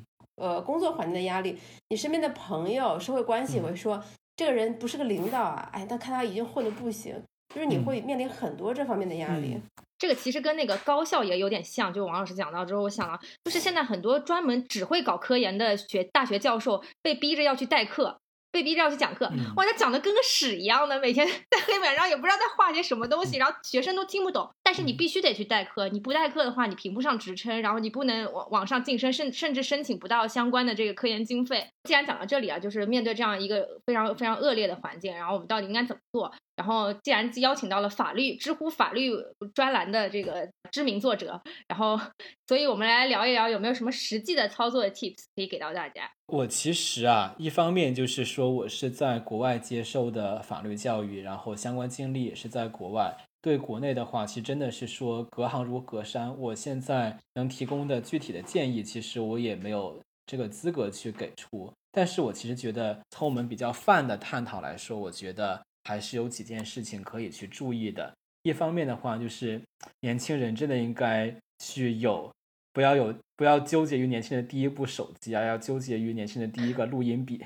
呃，工作环境的压力，你身边的朋友、社会关系会说，这个人不是个领导啊，哎，但看他已经混的不行，就是你会面临很多这方面的压力。这个其实跟那个高校也有点像，就王老师讲到之后，我想啊，就是现在很多专门只会搞科研的学大学教授被逼着要去代课。被逼着要去讲课，哇，他讲的跟个屎一样的，每天 [LAUGHS] 在黑板上也不知道在画些什么东西，然后学生都听不懂。但是你必须得去代课，你不代课的话，你评不上职称，然后你不能往往上晋升，甚甚至申请不到相关的这个科研经费。既然讲到这里啊，就是面对这样一个非常非常恶劣的环境，然后我们到底应该怎么做？然后既然邀请到了法律知乎法律专栏的这个知名作者，然后，所以我们来聊一聊有没有什么实际的操作的 tips 可以给到大家。我其实啊，一方面就是说我是在国外接受的法律教育，然后相关经历也是在国外。对国内的话，其实真的是说隔行如隔山。我现在能提供的具体的建议，其实我也没有这个资格去给出。但是我其实觉得，从我们比较泛的探讨来说，我觉得。还是有几件事情可以去注意的。一方面的话，就是年轻人真的应该去有，不要有，不要纠结于年轻人第一部手机啊，要纠结于年轻人第一个录音笔。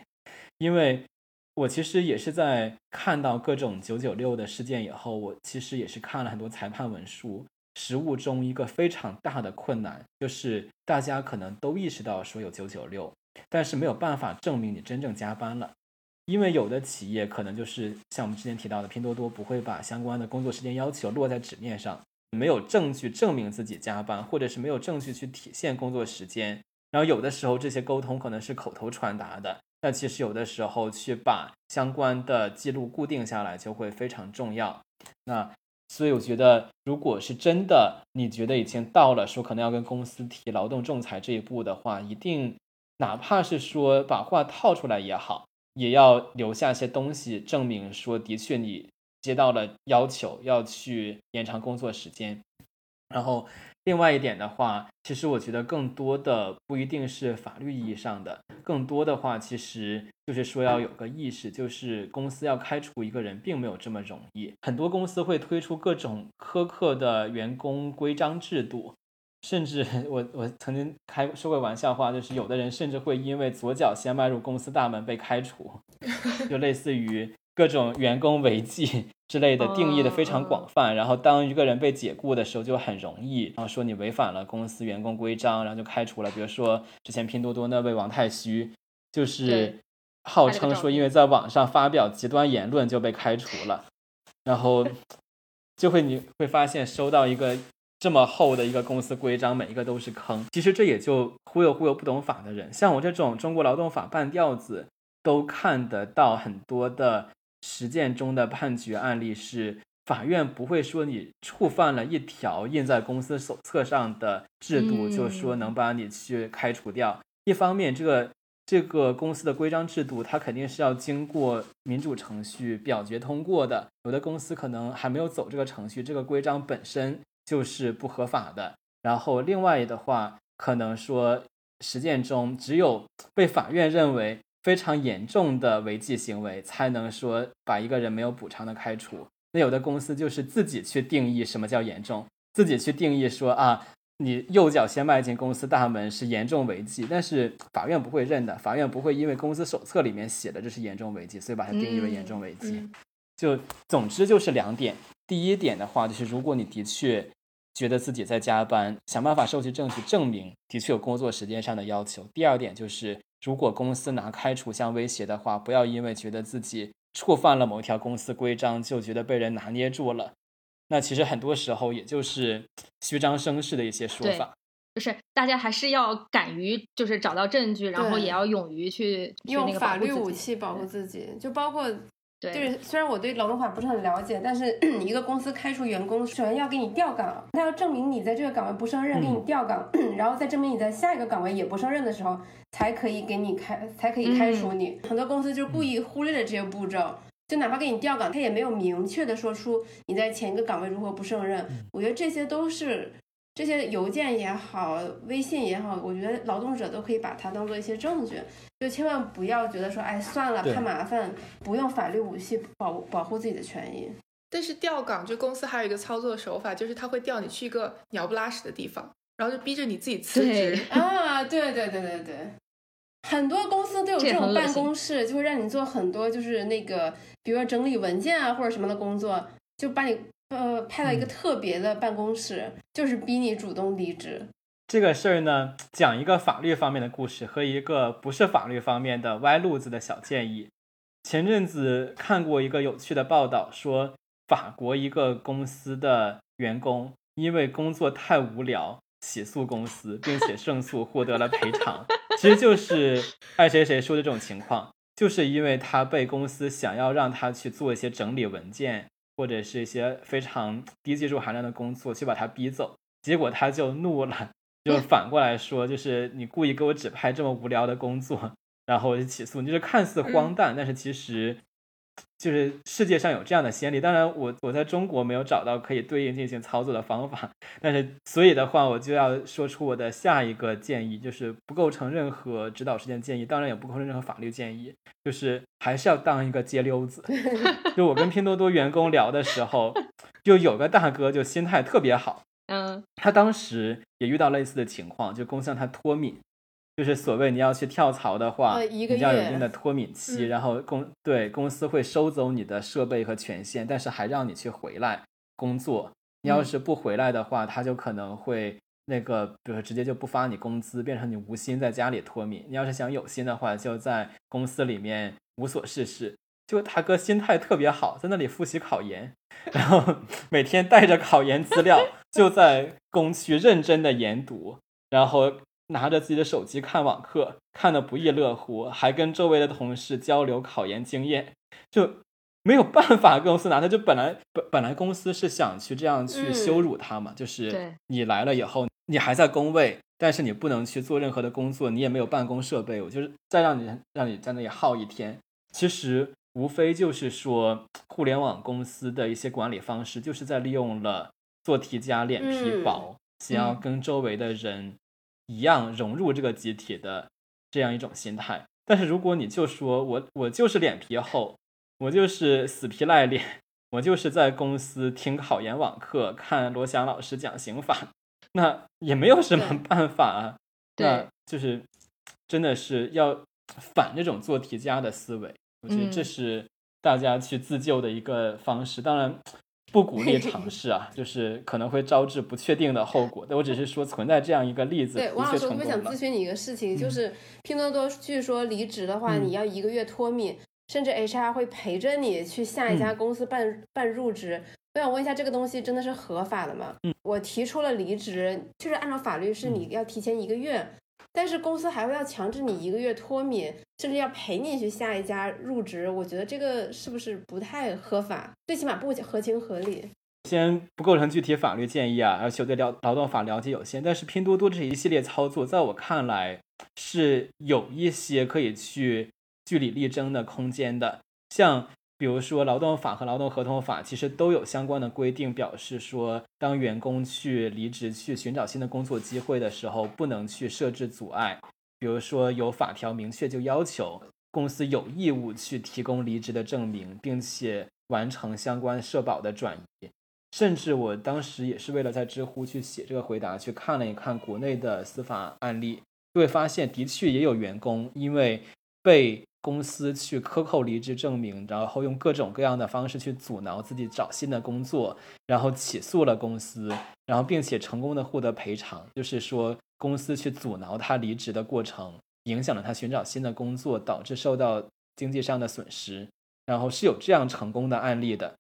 因为我其实也是在看到各种九九六的事件以后，我其实也是看了很多裁判文书。实务中一个非常大的困难就是，大家可能都意识到说有九九六，但是没有办法证明你真正加班了。因为有的企业可能就是像我们之前提到的拼多多，不会把相关的工作时间要求落在纸面上，没有证据证明自己加班，或者是没有证据去体现工作时间。然后有的时候这些沟通可能是口头传达的，但其实有的时候去把相关的记录固定下来就会非常重要。那所以我觉得，如果是真的你觉得已经到了说可能要跟公司提劳动仲裁这一步的话，一定哪怕是说把话套出来也好。也要留下一些东西，证明说的确你接到了要求，要去延长工作时间。然后另外一点的话，其实我觉得更多的不一定是法律意义上的，更多的话其实就是说要有个意识，就是公司要开除一个人并没有这么容易。很多公司会推出各种苛刻的员工规章制度，甚至 [LAUGHS] 我我曾经开说过玩笑话，就是有的人甚至会因为左脚先迈入公司大门被开除，[LAUGHS] 就类似于。各种员工违纪 [LAUGHS] 之类的定义的非常广泛，然后当一个人被解雇的时候就很容易，然后说你违反了公司员工规章，然后就开除了。比如说之前拼多多那位王太虚，就是号称说因为在网上发表极端言论就被开除了，然后 [LAUGHS] 就会你会发现收到一个这么厚的一个公司规章，每一个都是坑。其实这也就忽悠忽悠不懂法的人，像我这种中国劳动法半吊子，都看得到很多的。实践中的判决案例是，法院不会说你触犯了一条印在公司手册上的制度，就说能把你去开除掉。一方面，这个这个公司的规章制度，它肯定是要经过民主程序表决通过的。有的公司可能还没有走这个程序，这个规章本身就是不合法的。然后，另外的话，可能说实践中只有被法院认为。非常严重的违纪行为才能说把一个人没有补偿的开除。那有的公司就是自己去定义什么叫严重，自己去定义说啊，你右脚先迈进公司大门是严重违纪，但是法院不会认的，法院不会因为公司手册里面写的这是严重违纪，所以把它定义为严重违纪。就总之就是两点，第一点的话就是如果你的确觉得自己在加班，想办法收集证据证明的确有工作时间上的要求。第二点就是。如果公司拿开除相威胁的话，不要因为觉得自己触犯了某一条公司规章，就觉得被人拿捏住了。那其实很多时候也就是虚张声势的一些说法。就是大家还是要敢于，就是找到证据，然后也要勇于去用法律武器保护自己，就包括。就是虽然我对劳动法不是很了解，但是 [CLEARS THROAT] 一个公司开除员工，首先要给你调岗，他要证明你在这个岗位不胜任，给你调岗，[CLEARS THROAT] 然后再证明你在下一个岗位也不胜任的时候，才可以给你开，才可以开除你。很多公司就是故意忽略了这些步骤，就哪怕给你调岗，他也没有明确的说出你在前一个岗位如何不胜任。我觉得这些都是。这些邮件也好，微信也好，我觉得劳动者都可以把它当做一些证据，就千万不要觉得说，哎，算了，怕麻烦，不用法律武器保保护自己的权益。但是调岗，就公司还有一个操作手法，就是他会调你去一个鸟不拉屎的地方，然后就逼着你自己辞职。啊，对对对对对，很多公司都有这种办公室，就会让你做很多就是那个，比如说整理文件啊或者什么的工作，就把你。呃，派到一个特别的办公室，就是逼你主动离职。这个事儿呢，讲一个法律方面的故事和一个不是法律方面的歪路子的小建议。前阵子看过一个有趣的报道，说法国一个公司的员工因为工作太无聊，起诉公司，并且胜诉，获得了赔偿。其实就是爱谁谁说的这种情况，就是因为他被公司想要让他去做一些整理文件。或者是一些非常低技术含量的工作，去把他逼走，结果他就怒了，就反过来说，就是你故意给我指派这么无聊的工作，然后我就起诉你，就是看似荒诞，但是其实。就是世界上有这样的先例，当然我我在中国没有找到可以对应进行操作的方法，但是所以的话，我就要说出我的下一个建议，就是不构成任何指导实践建议，当然也不构成任何法律建议，就是还是要当一个街溜子。[LAUGHS] 就我跟拼多多员工聊的时候，就有个大哥就心态特别好，嗯，他当时也遇到类似的情况，就公司让他脱敏。就是所谓你要去跳槽的话，你要有一定的脱敏期，然后公对公司会收走你的设备和权限，但是还让你去回来工作。你要是不回来的话，他就可能会那个，比如说直接就不发你工资，变成你无心在家里脱敏。你要是想有心的话，就在公司里面无所事事。就他哥心态特别好，在那里复习考研，然后 [LAUGHS] 每天带着考研资料就在工区认真的研读，然后。拿着自己的手机看网课，看得不亦乐乎，还跟周围的同事交流考研经验，就没有办法公司拿他。就本来本本来公司是想去这样去羞辱他嘛，就是你来了以后，你还在工位，但是你不能去做任何的工作，你也没有办公设备，我就是再让你让你在那里耗一天。其实无非就是说，互联网公司的一些管理方式，就是在利用了做题家脸皮薄。想要跟周围的人一样融入这个集体的这样一种心态。但是如果你就说我我就是脸皮厚，我就是死皮赖脸，我就是在公司听考研网课，看罗翔老师讲刑法，那也没有什么办法啊。那就是真的是要反这种做题家的思维，我觉得这是大家去自救的一个方式。当然。不鼓励尝试啊，[LAUGHS] 就是可能会招致不确定的后果。但我只是说存在这样一个例子。对，王老师，我特别想咨询你一个事情，就是拼多多据说离职的话，你要一个月脱敏，甚至 HR 会陪着你去下一家公司办办入职。我想问一下，这个东西真的是合法的吗？我提出了离职，就是按照法律是你要提前一个月。但是公司还会要强制你一个月脱敏，甚至要陪你去下一家入职，我觉得这个是不是不太合法？最起码不合情合理。先不构成具体法律建议啊，而且我对劳劳动法了解有限。但是拼多多这一系列操作，在我看来是有一些可以去据理力争的空间的，像。比如说，劳动法和劳动合同法其实都有相关的规定，表示说，当员工去离职、去寻找新的工作机会的时候，不能去设置阻碍。比如说，有法条明确就要求公司有义务去提供离职的证明，并且完成相关社保的转移。甚至我当时也是为了在知乎去写这个回答，去看了一看国内的司法案例，就会发现，的确也有员工因为被公司去克扣离职证明，然后用各种各样的方式去阻挠自己找新的工作，然后起诉了公司，然后并且成功的获得赔偿。就是说，公司去阻挠他离职的过程，影响了他寻找新的工作，导致受到经济上的损失。然后是有这样成功的案例的。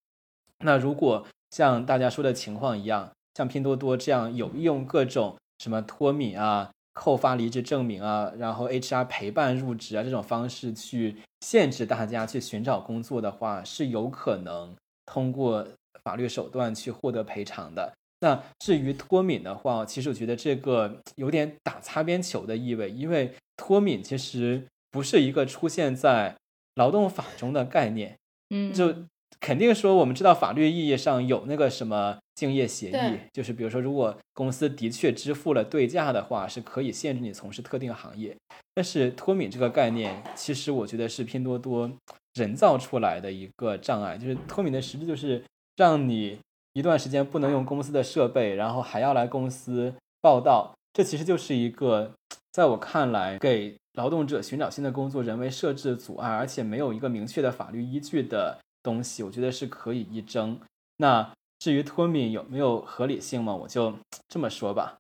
那如果像大家说的情况一样，像拼多多这样有用各种什么脱敏啊。扣发离职证明啊，然后 HR 陪伴入职啊，这种方式去限制大家去寻找工作的话，是有可能通过法律手段去获得赔偿的。那至于脱敏的话，其实我觉得这个有点打擦边球的意味，因为脱敏其实不是一个出现在劳动法中的概念，嗯，就肯定说我们知道法律意义上有那个什么。竞业协议就是，比如说，如果公司的确支付了对价的话，是可以限制你从事特定行业。但是脱敏这个概念，其实我觉得是拼多多人造出来的一个障碍。就是脱敏的实质就是让你一段时间不能用公司的设备，然后还要来公司报道。这其实就是一个在我看来给劳动者寻找新的工作人为设置阻碍，而且没有一个明确的法律依据的东西。我觉得是可以一争。那。至于脱敏有没有合理性嘛？我就 [TSK] 这么说吧，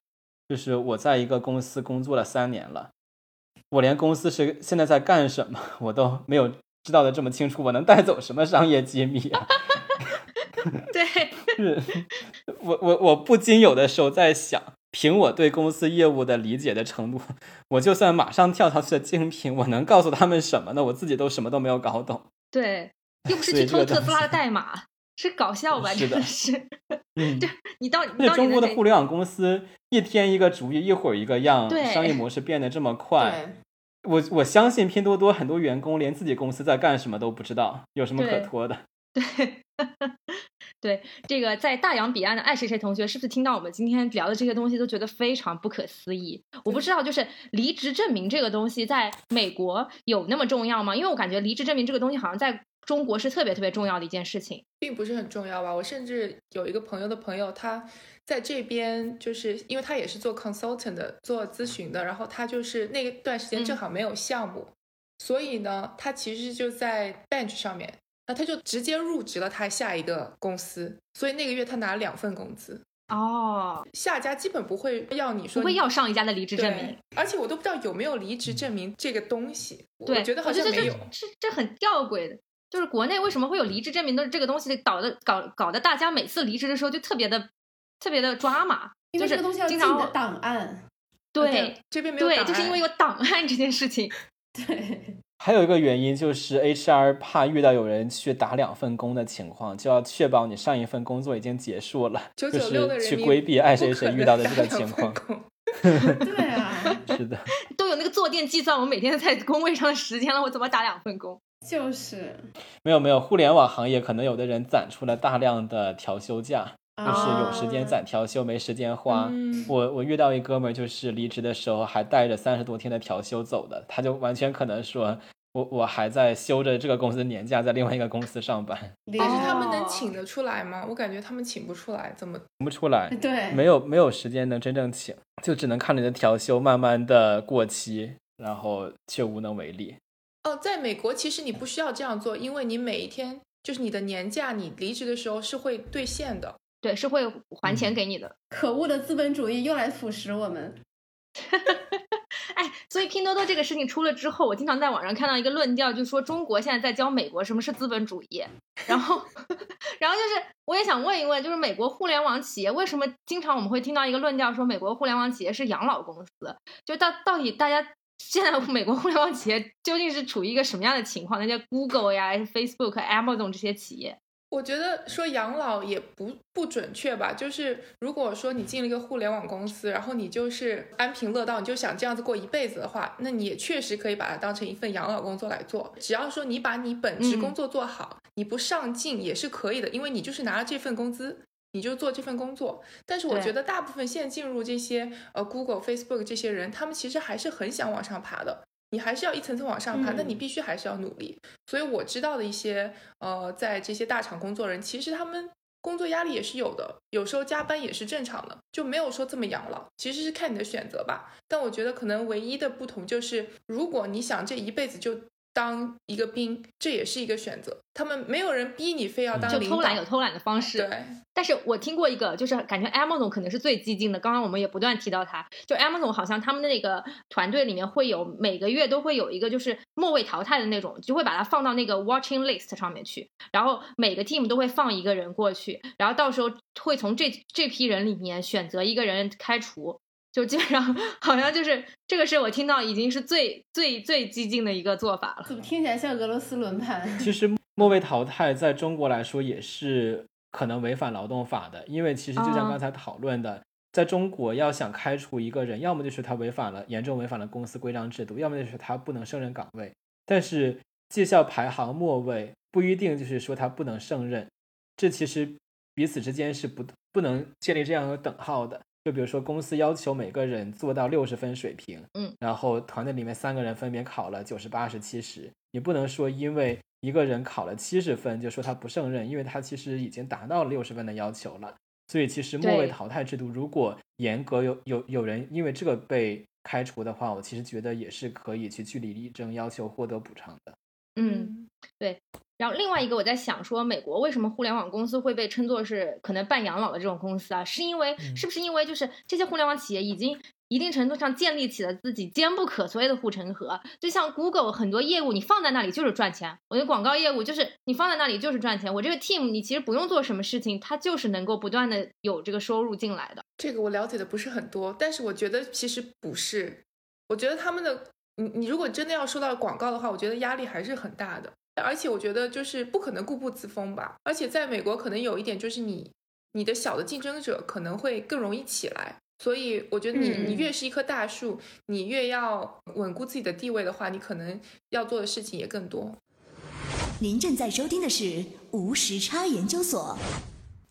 就是我在一个公司工作了三年了，我连公司是现在在干什么我都没有知道的这么清楚，我能带走什么商业机密啊？[LAUGHS] 对，是，我我我不禁有的时候在想，凭我对公司业务的理解的程度，我就算马上跳槽去的精品，我能告诉他们什么呢？我自己都什么都没有搞懂。对，又不是去偷特斯拉的代码。是搞笑吧？真的是，[LAUGHS] 嗯，对你到那中国的互联网公司一天一个主意，一会儿一个样，商业模式变得这么 [LAUGHS] 快，我我相信拼多多很多员工连自己公司在干什么都不知道，有什么可拖的？[LAUGHS] 对，对，这个在大洋彼岸的爱谁谁同学是不是听到我们今天聊的这些东西都觉得非常不可思议？我不知道，就是离职证明这个东西在美国有那么重要吗？因为我感觉离职证明这个东西好像在。中国是特别特别重要的一件事情，并不是很重要吧？我甚至有一个朋友的朋友，他在这边，就是因为他也是做 consultant 的，做咨询的，然后他就是那段时间正好没有项目，所以呢，他其实就在 bench 上面，那他就直接入职了他下一个公司，所以那个月他拿了两份工资。哦，下家基本不会要你说不会要上一家的离职证明，而且我都不知道有没有离职证明这个东西。我觉得好像没有，这这很吊诡的。就是国内为什么会有离职证明的这个东西，搞得搞搞得大家每次离职的时候就特别的特别的抓马，因为这个东西要经常档案。对，这边没有对，就是因为有档案这件事情。[LAUGHS] 对，还有一个原因就是 HR 怕遇到有人去打两份工的情况，就要确保你上一份工作已经结束了，就是去规避爱谁谁遇到的这个情况。[LAUGHS] [LAUGHS] 对啊，是的，都有那个坐垫计算我每天在工位上的时间了，我怎么打两份工？就是没有没有，互联网行业可能有的人攒出了大量的调休假，就是有时间攒调休，没时间花。嗯我我遇到一哥们儿，就是离职的时候还带着三十多天的调休走的，他就完全可能说，我我还在休着这个公司的年假，在另外一个公司上班，但是他们哦能请得出来吗？我感觉他们请不出来，怎么？请不出来，对，没有没有时间能真正请，就只能看你的调休慢慢的过期，然后却无能为力。哦，在美国其实你不需要这样做，因为你每一天就是你的年假，你离职的时候是会兑现的。对，是会还钱嗯给你的。可恶的资本主义又来腐蚀我们。[LAUGHS] 哎，所以拼多多这个事情出了之后，我经常在网上看到一个论调，就说中国现在在教美国什么是资本主义，然后，[LAUGHS] 然后就是我也想问一问，就是美国互联网企业为什么经常我们会听到一个论调说美国互联网企业是养老公司？就到到底大家现在美国互联网企业究竟是处于一个什么样的情况？那些 Google 呀、Facebook、Amazon 这些企业，我觉得说养老也不不准确吧，就是如果说你进了一个互联网公司，然后你就是安贫乐道，你就想这样子过一辈子的话，那你也确实可以把它当成一份养老工作来做。只要说你把你本职嗯工作做好，你不上进也是可以的，因为你就是拿了这份工资。你就做这份工作，但是我觉得大部分现在进入这些呃 Google、Facebook 这些人，他们其实还是很想往上爬的。你还是要一层层往上爬，那嗯你必须还是要努力。所以我知道的一些呃，在这些大厂工作人，其实他们工作压力也是有的，有时候加班也是正常的，就没有说这么养老，其实是看你的选择吧。但我觉得可能唯一的不同就是，如果你想这一辈子就当一个兵，这也是一个选择。他们没有人逼你非要当领导，就偷懒有偷懒的方式。对，但是我听过一个，就是感觉 Amazon 可能是最激进的。刚刚我们也不断提到他，就 Amazon 好像他们的那个团队里面会有每个月都会有一个就是末位淘汰的那种，就会把它放到那个 watching list 上面去，然后每个 team 都会放一个人过去，然后到时候会从这这批人里面选择一个人开除。就基本上好像就是这个是我听到已经是最最最激进的一个做法了。怎么听起来像俄罗斯轮盘？[LAUGHS] 其实末位淘汰在中国来说也是可能违反劳动法的，因为其实就像哦刚才讨论的，在中国要想开除一个人，要么就是他违反了严重违反了公司规章制度，要么就是他不能胜任岗位。但是绩效排行末位不一定就是说他不能胜任，这其实彼此之间是不不能建立这样的等号的。就比如说，公司要求每个人做到六十分水平，嗯，然后团队里面三个人分别考了九十八十七十，你不能说因为一个人考了七十分就说他不胜任，因为他其实已经达到了六十分的要求了。所以其实末位淘汰制度，如果严格有有有人因为这个被开除的话，我其实觉得也是可以去据理力争，要求获得补偿的。嗯，然后另外一个我在想说，美国为什么互联网公司会被称作是可能办养老的这种公司啊？是因为嗯是不是因为就是这些互联网企业已经一定程度上建立起了自己坚不可摧的护城河？就像 Google 很多业务你放在那里就是赚钱，我的广告业务就是你放在那里就是赚钱，我这个 team 你其实不用做什么事情，它就是能够不断的有这个收入进来的。这个我了解的不是很多，但是我觉得其实不是，我觉得他们的，你你如果真的要说到广告的话，我觉得压力还是很大的，而且我觉得就是不可能固步自封吧，而且在美国可能有一点就是你你的小的竞争者可能会更容易起来，所以我觉得你嗯你越是一棵大树，你越要稳固自己的地位的话，你可能要做的事情也更多。您正在收听的是无时差研究所。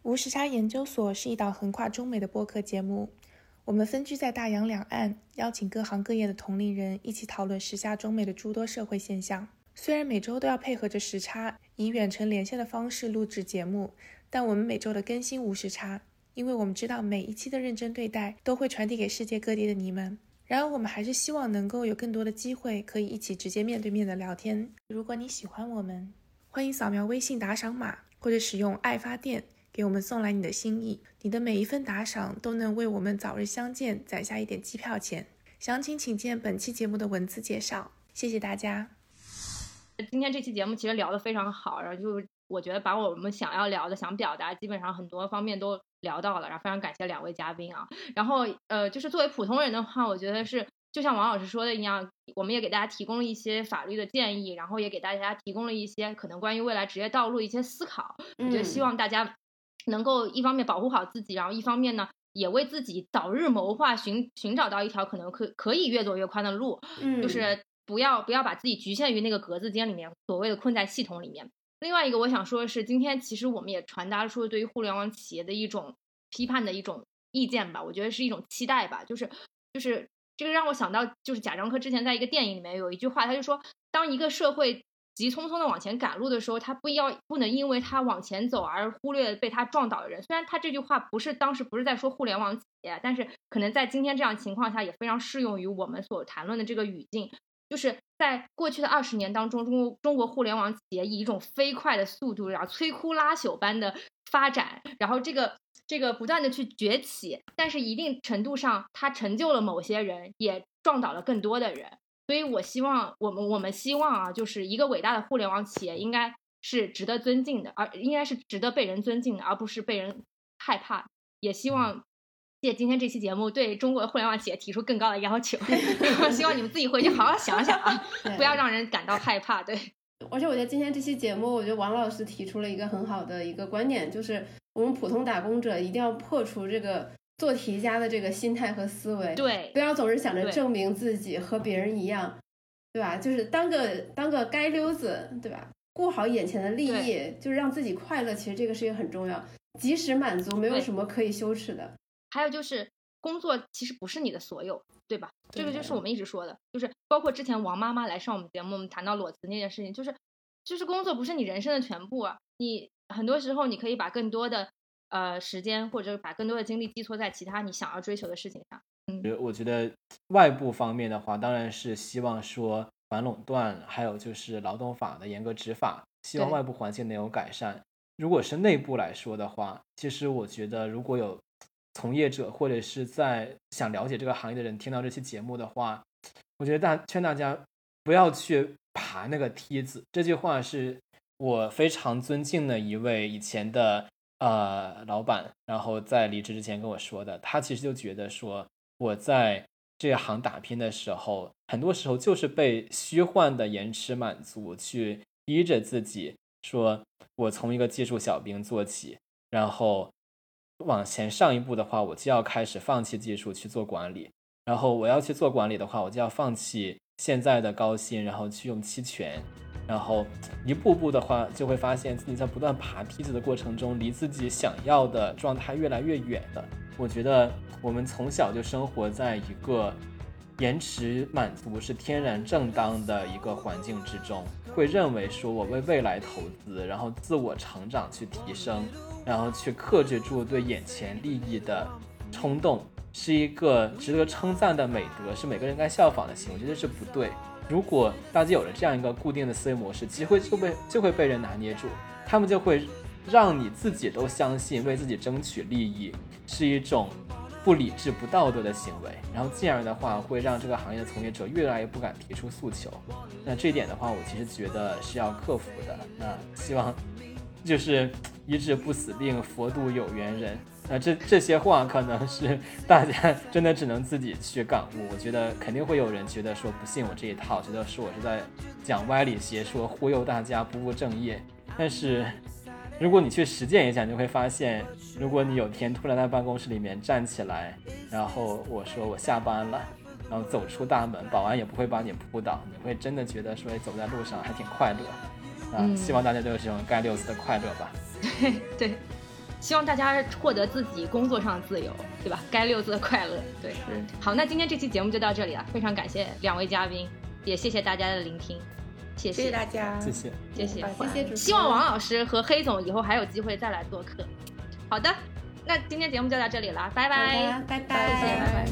无时差研究所是一档横跨中美的播客节目，我们分居在大洋两岸，邀请各行各业的同龄人一起讨论时下中美的诸多社会现象。虽然每周都要配合着时差，以远程连线的方式录制节目，但我们每周的更新无时差，因为我们知道每一期的认真对待都会传递给世界各地的你们。然而，我们还是希望能够有更多的机会可以一起直接面对面的聊天。如果你喜欢我们，欢迎扫描微信打赏码，或者使用爱发电给我们送来你的心意。你的每一份打赏都能为我们早日相见攒下一点机票钱。详情请见本期节目的文字介绍。谢谢大家。今天这期节目其实聊得非常好，然后就我觉得把我们想要聊的、想表达，基本上很多方面都聊到了，然后非常感谢两位嘉宾啊。然后呃，就是作为普通人的话，我觉得是就像王老师说的一样，我们也给大家提供了一些法律的建议，然后也给大家提供了一些可能关于未来职业道路一些思考。我觉得希嗯望大家能够一方面保护好自己，然后一方面呢。也为自己早日谋划，寻寻找到一条可能可可以越走越宽的路，嗯，就是不要不要把自己局限于那个格子间里面，所谓的困在系统里面。另外一个我想说的是，今天其实我们也传达出了对于互联网企业的一种批判的一种意见吧，我觉得是一种期待吧，就是就是这个让我想到，就是贾樟柯之前在一个电影里面有一句话，他就说，当一个社会急匆匆的往前赶路的时候，他不要不能因为他往前走而忽略被他撞倒的人。虽然他这句话不是当时不是在说互联网企业，但是可能在今天这样情况下也非常适用于我们所谈论的这个语境。就是在过去的二十年当中，中国中国互联网企业以一种飞快的速度，然后摧枯拉朽般的发展，然后这个这个不断的去崛起，但是一定程度上，它成就了某些人，也撞倒了更多的人。所以我希望我们我们希望啊，就是一个伟大的互联网企业，应该是值得尊敬的，而应该是值得被人尊敬的，而不是被人害怕。也希望。借今天这期节目，对中国的互联网企业提出更高的要求，[LAUGHS] 希望你们自己回去好好想想啊，[LAUGHS] 不要让人感到害怕。对，而且我觉得今天这期节目，我觉得王老师提出了一个很好的一个观点，就是我们普通打工者一定要破除这个做题家的这个心态和思维，对，不要总是想着证明自己和别人一样，对吧？就是当个当个街溜子，对吧？顾好眼前的利益，就是让自己快乐。其实这个事情很重要，及时满足，没有什么可以羞耻的。还有就是，工作其实不是你的所有，对吧？这个就是我们一直说的，就是包括之前王妈妈来上我们节目，我们谈到裸辞那件事情，就是，就是工作不是你人生的全部啊。你很多时候你可以把更多的呃时间或者把更多的精力寄托在其他你想要追求的事情上。嗯，我觉得外部方面的话，当然是希望说反垄断，还有就是劳动法的严格执法，希望外部环境能有改善。如果是内部来说的话，其实我觉得如果有。从业者或者是在想了解这个行业的人听到这期节目的话，我觉得大劝大家不要去爬那个梯子。这句话是我非常尊敬的一位以前的呃老板，然后在离职之前跟我说的。他其实就觉得说我在这行打拼的时候，很多时候就是被虚幻的延迟满足去逼着自己，说我从一个技术小兵做起，然后。往前上一步的话，我就要开始放弃技术去做管理，然后我要去做管理的话，我就要放弃现在的高薪，然后去用期权，然后一步步的话，就会发现自己在不断爬梯子的过程中，离自己想要的状态越来越远了。我觉得我们从小就生活在一个延迟满足是天然正当的一个环境之中，会认为说我为未来投资，然后自我成长去提升。然后去克制住对眼前利益的冲动，是一个值得称赞的美德，是每个人该效仿的行为。我觉得这不对。如果大家有了这样一个固定的思维模式，机会就被就会被人拿捏住，他们就会让你自己都相信为自己争取利益是一种不理智、不道德的行为，然后进而的话会让这个行业的从业者越来越不敢提出诉求。那这一点的话，我其实觉得是要克服的。那希望。就是医治不死病，佛度有缘人。那这这些话可能是大家真的只能自己去感悟。我觉得肯定会有人觉得说不信我这一套，觉得说我是在讲歪理邪说，忽悠大家不务正业。但是如果你去实践一下，你会发现，如果你有天突然在办公室里面站起来，然后我说我下班了，然后走出大门，保安也不会把你扑倒，你会真的觉得说走在路上还挺快乐。嗯，希望大家都有这种盖六次的快乐吧。[LAUGHS] 对对，希望大家获得自己工作上的自由，对吧？该六字的快乐。对，好，那今天这期节目就到这里了，非常感谢两位嘉宾，也谢谢大家的聆听，谢谢大家，谢谢，谢谢，谢谢主。希望王老师和黑总以后还有机会再来做客。好的，那今天节目就到这里了，拜拜，拜拜，谢谢，拜拜。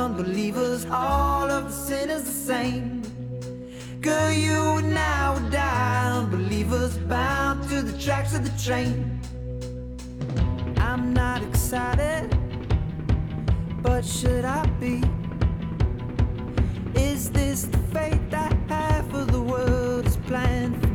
unbelievers, all of the sinners the same. Girl, you and I would die, unbelievers bound to the tracks of the train. I'm not excited, but should I be? Is this the fate that half of the world is planned for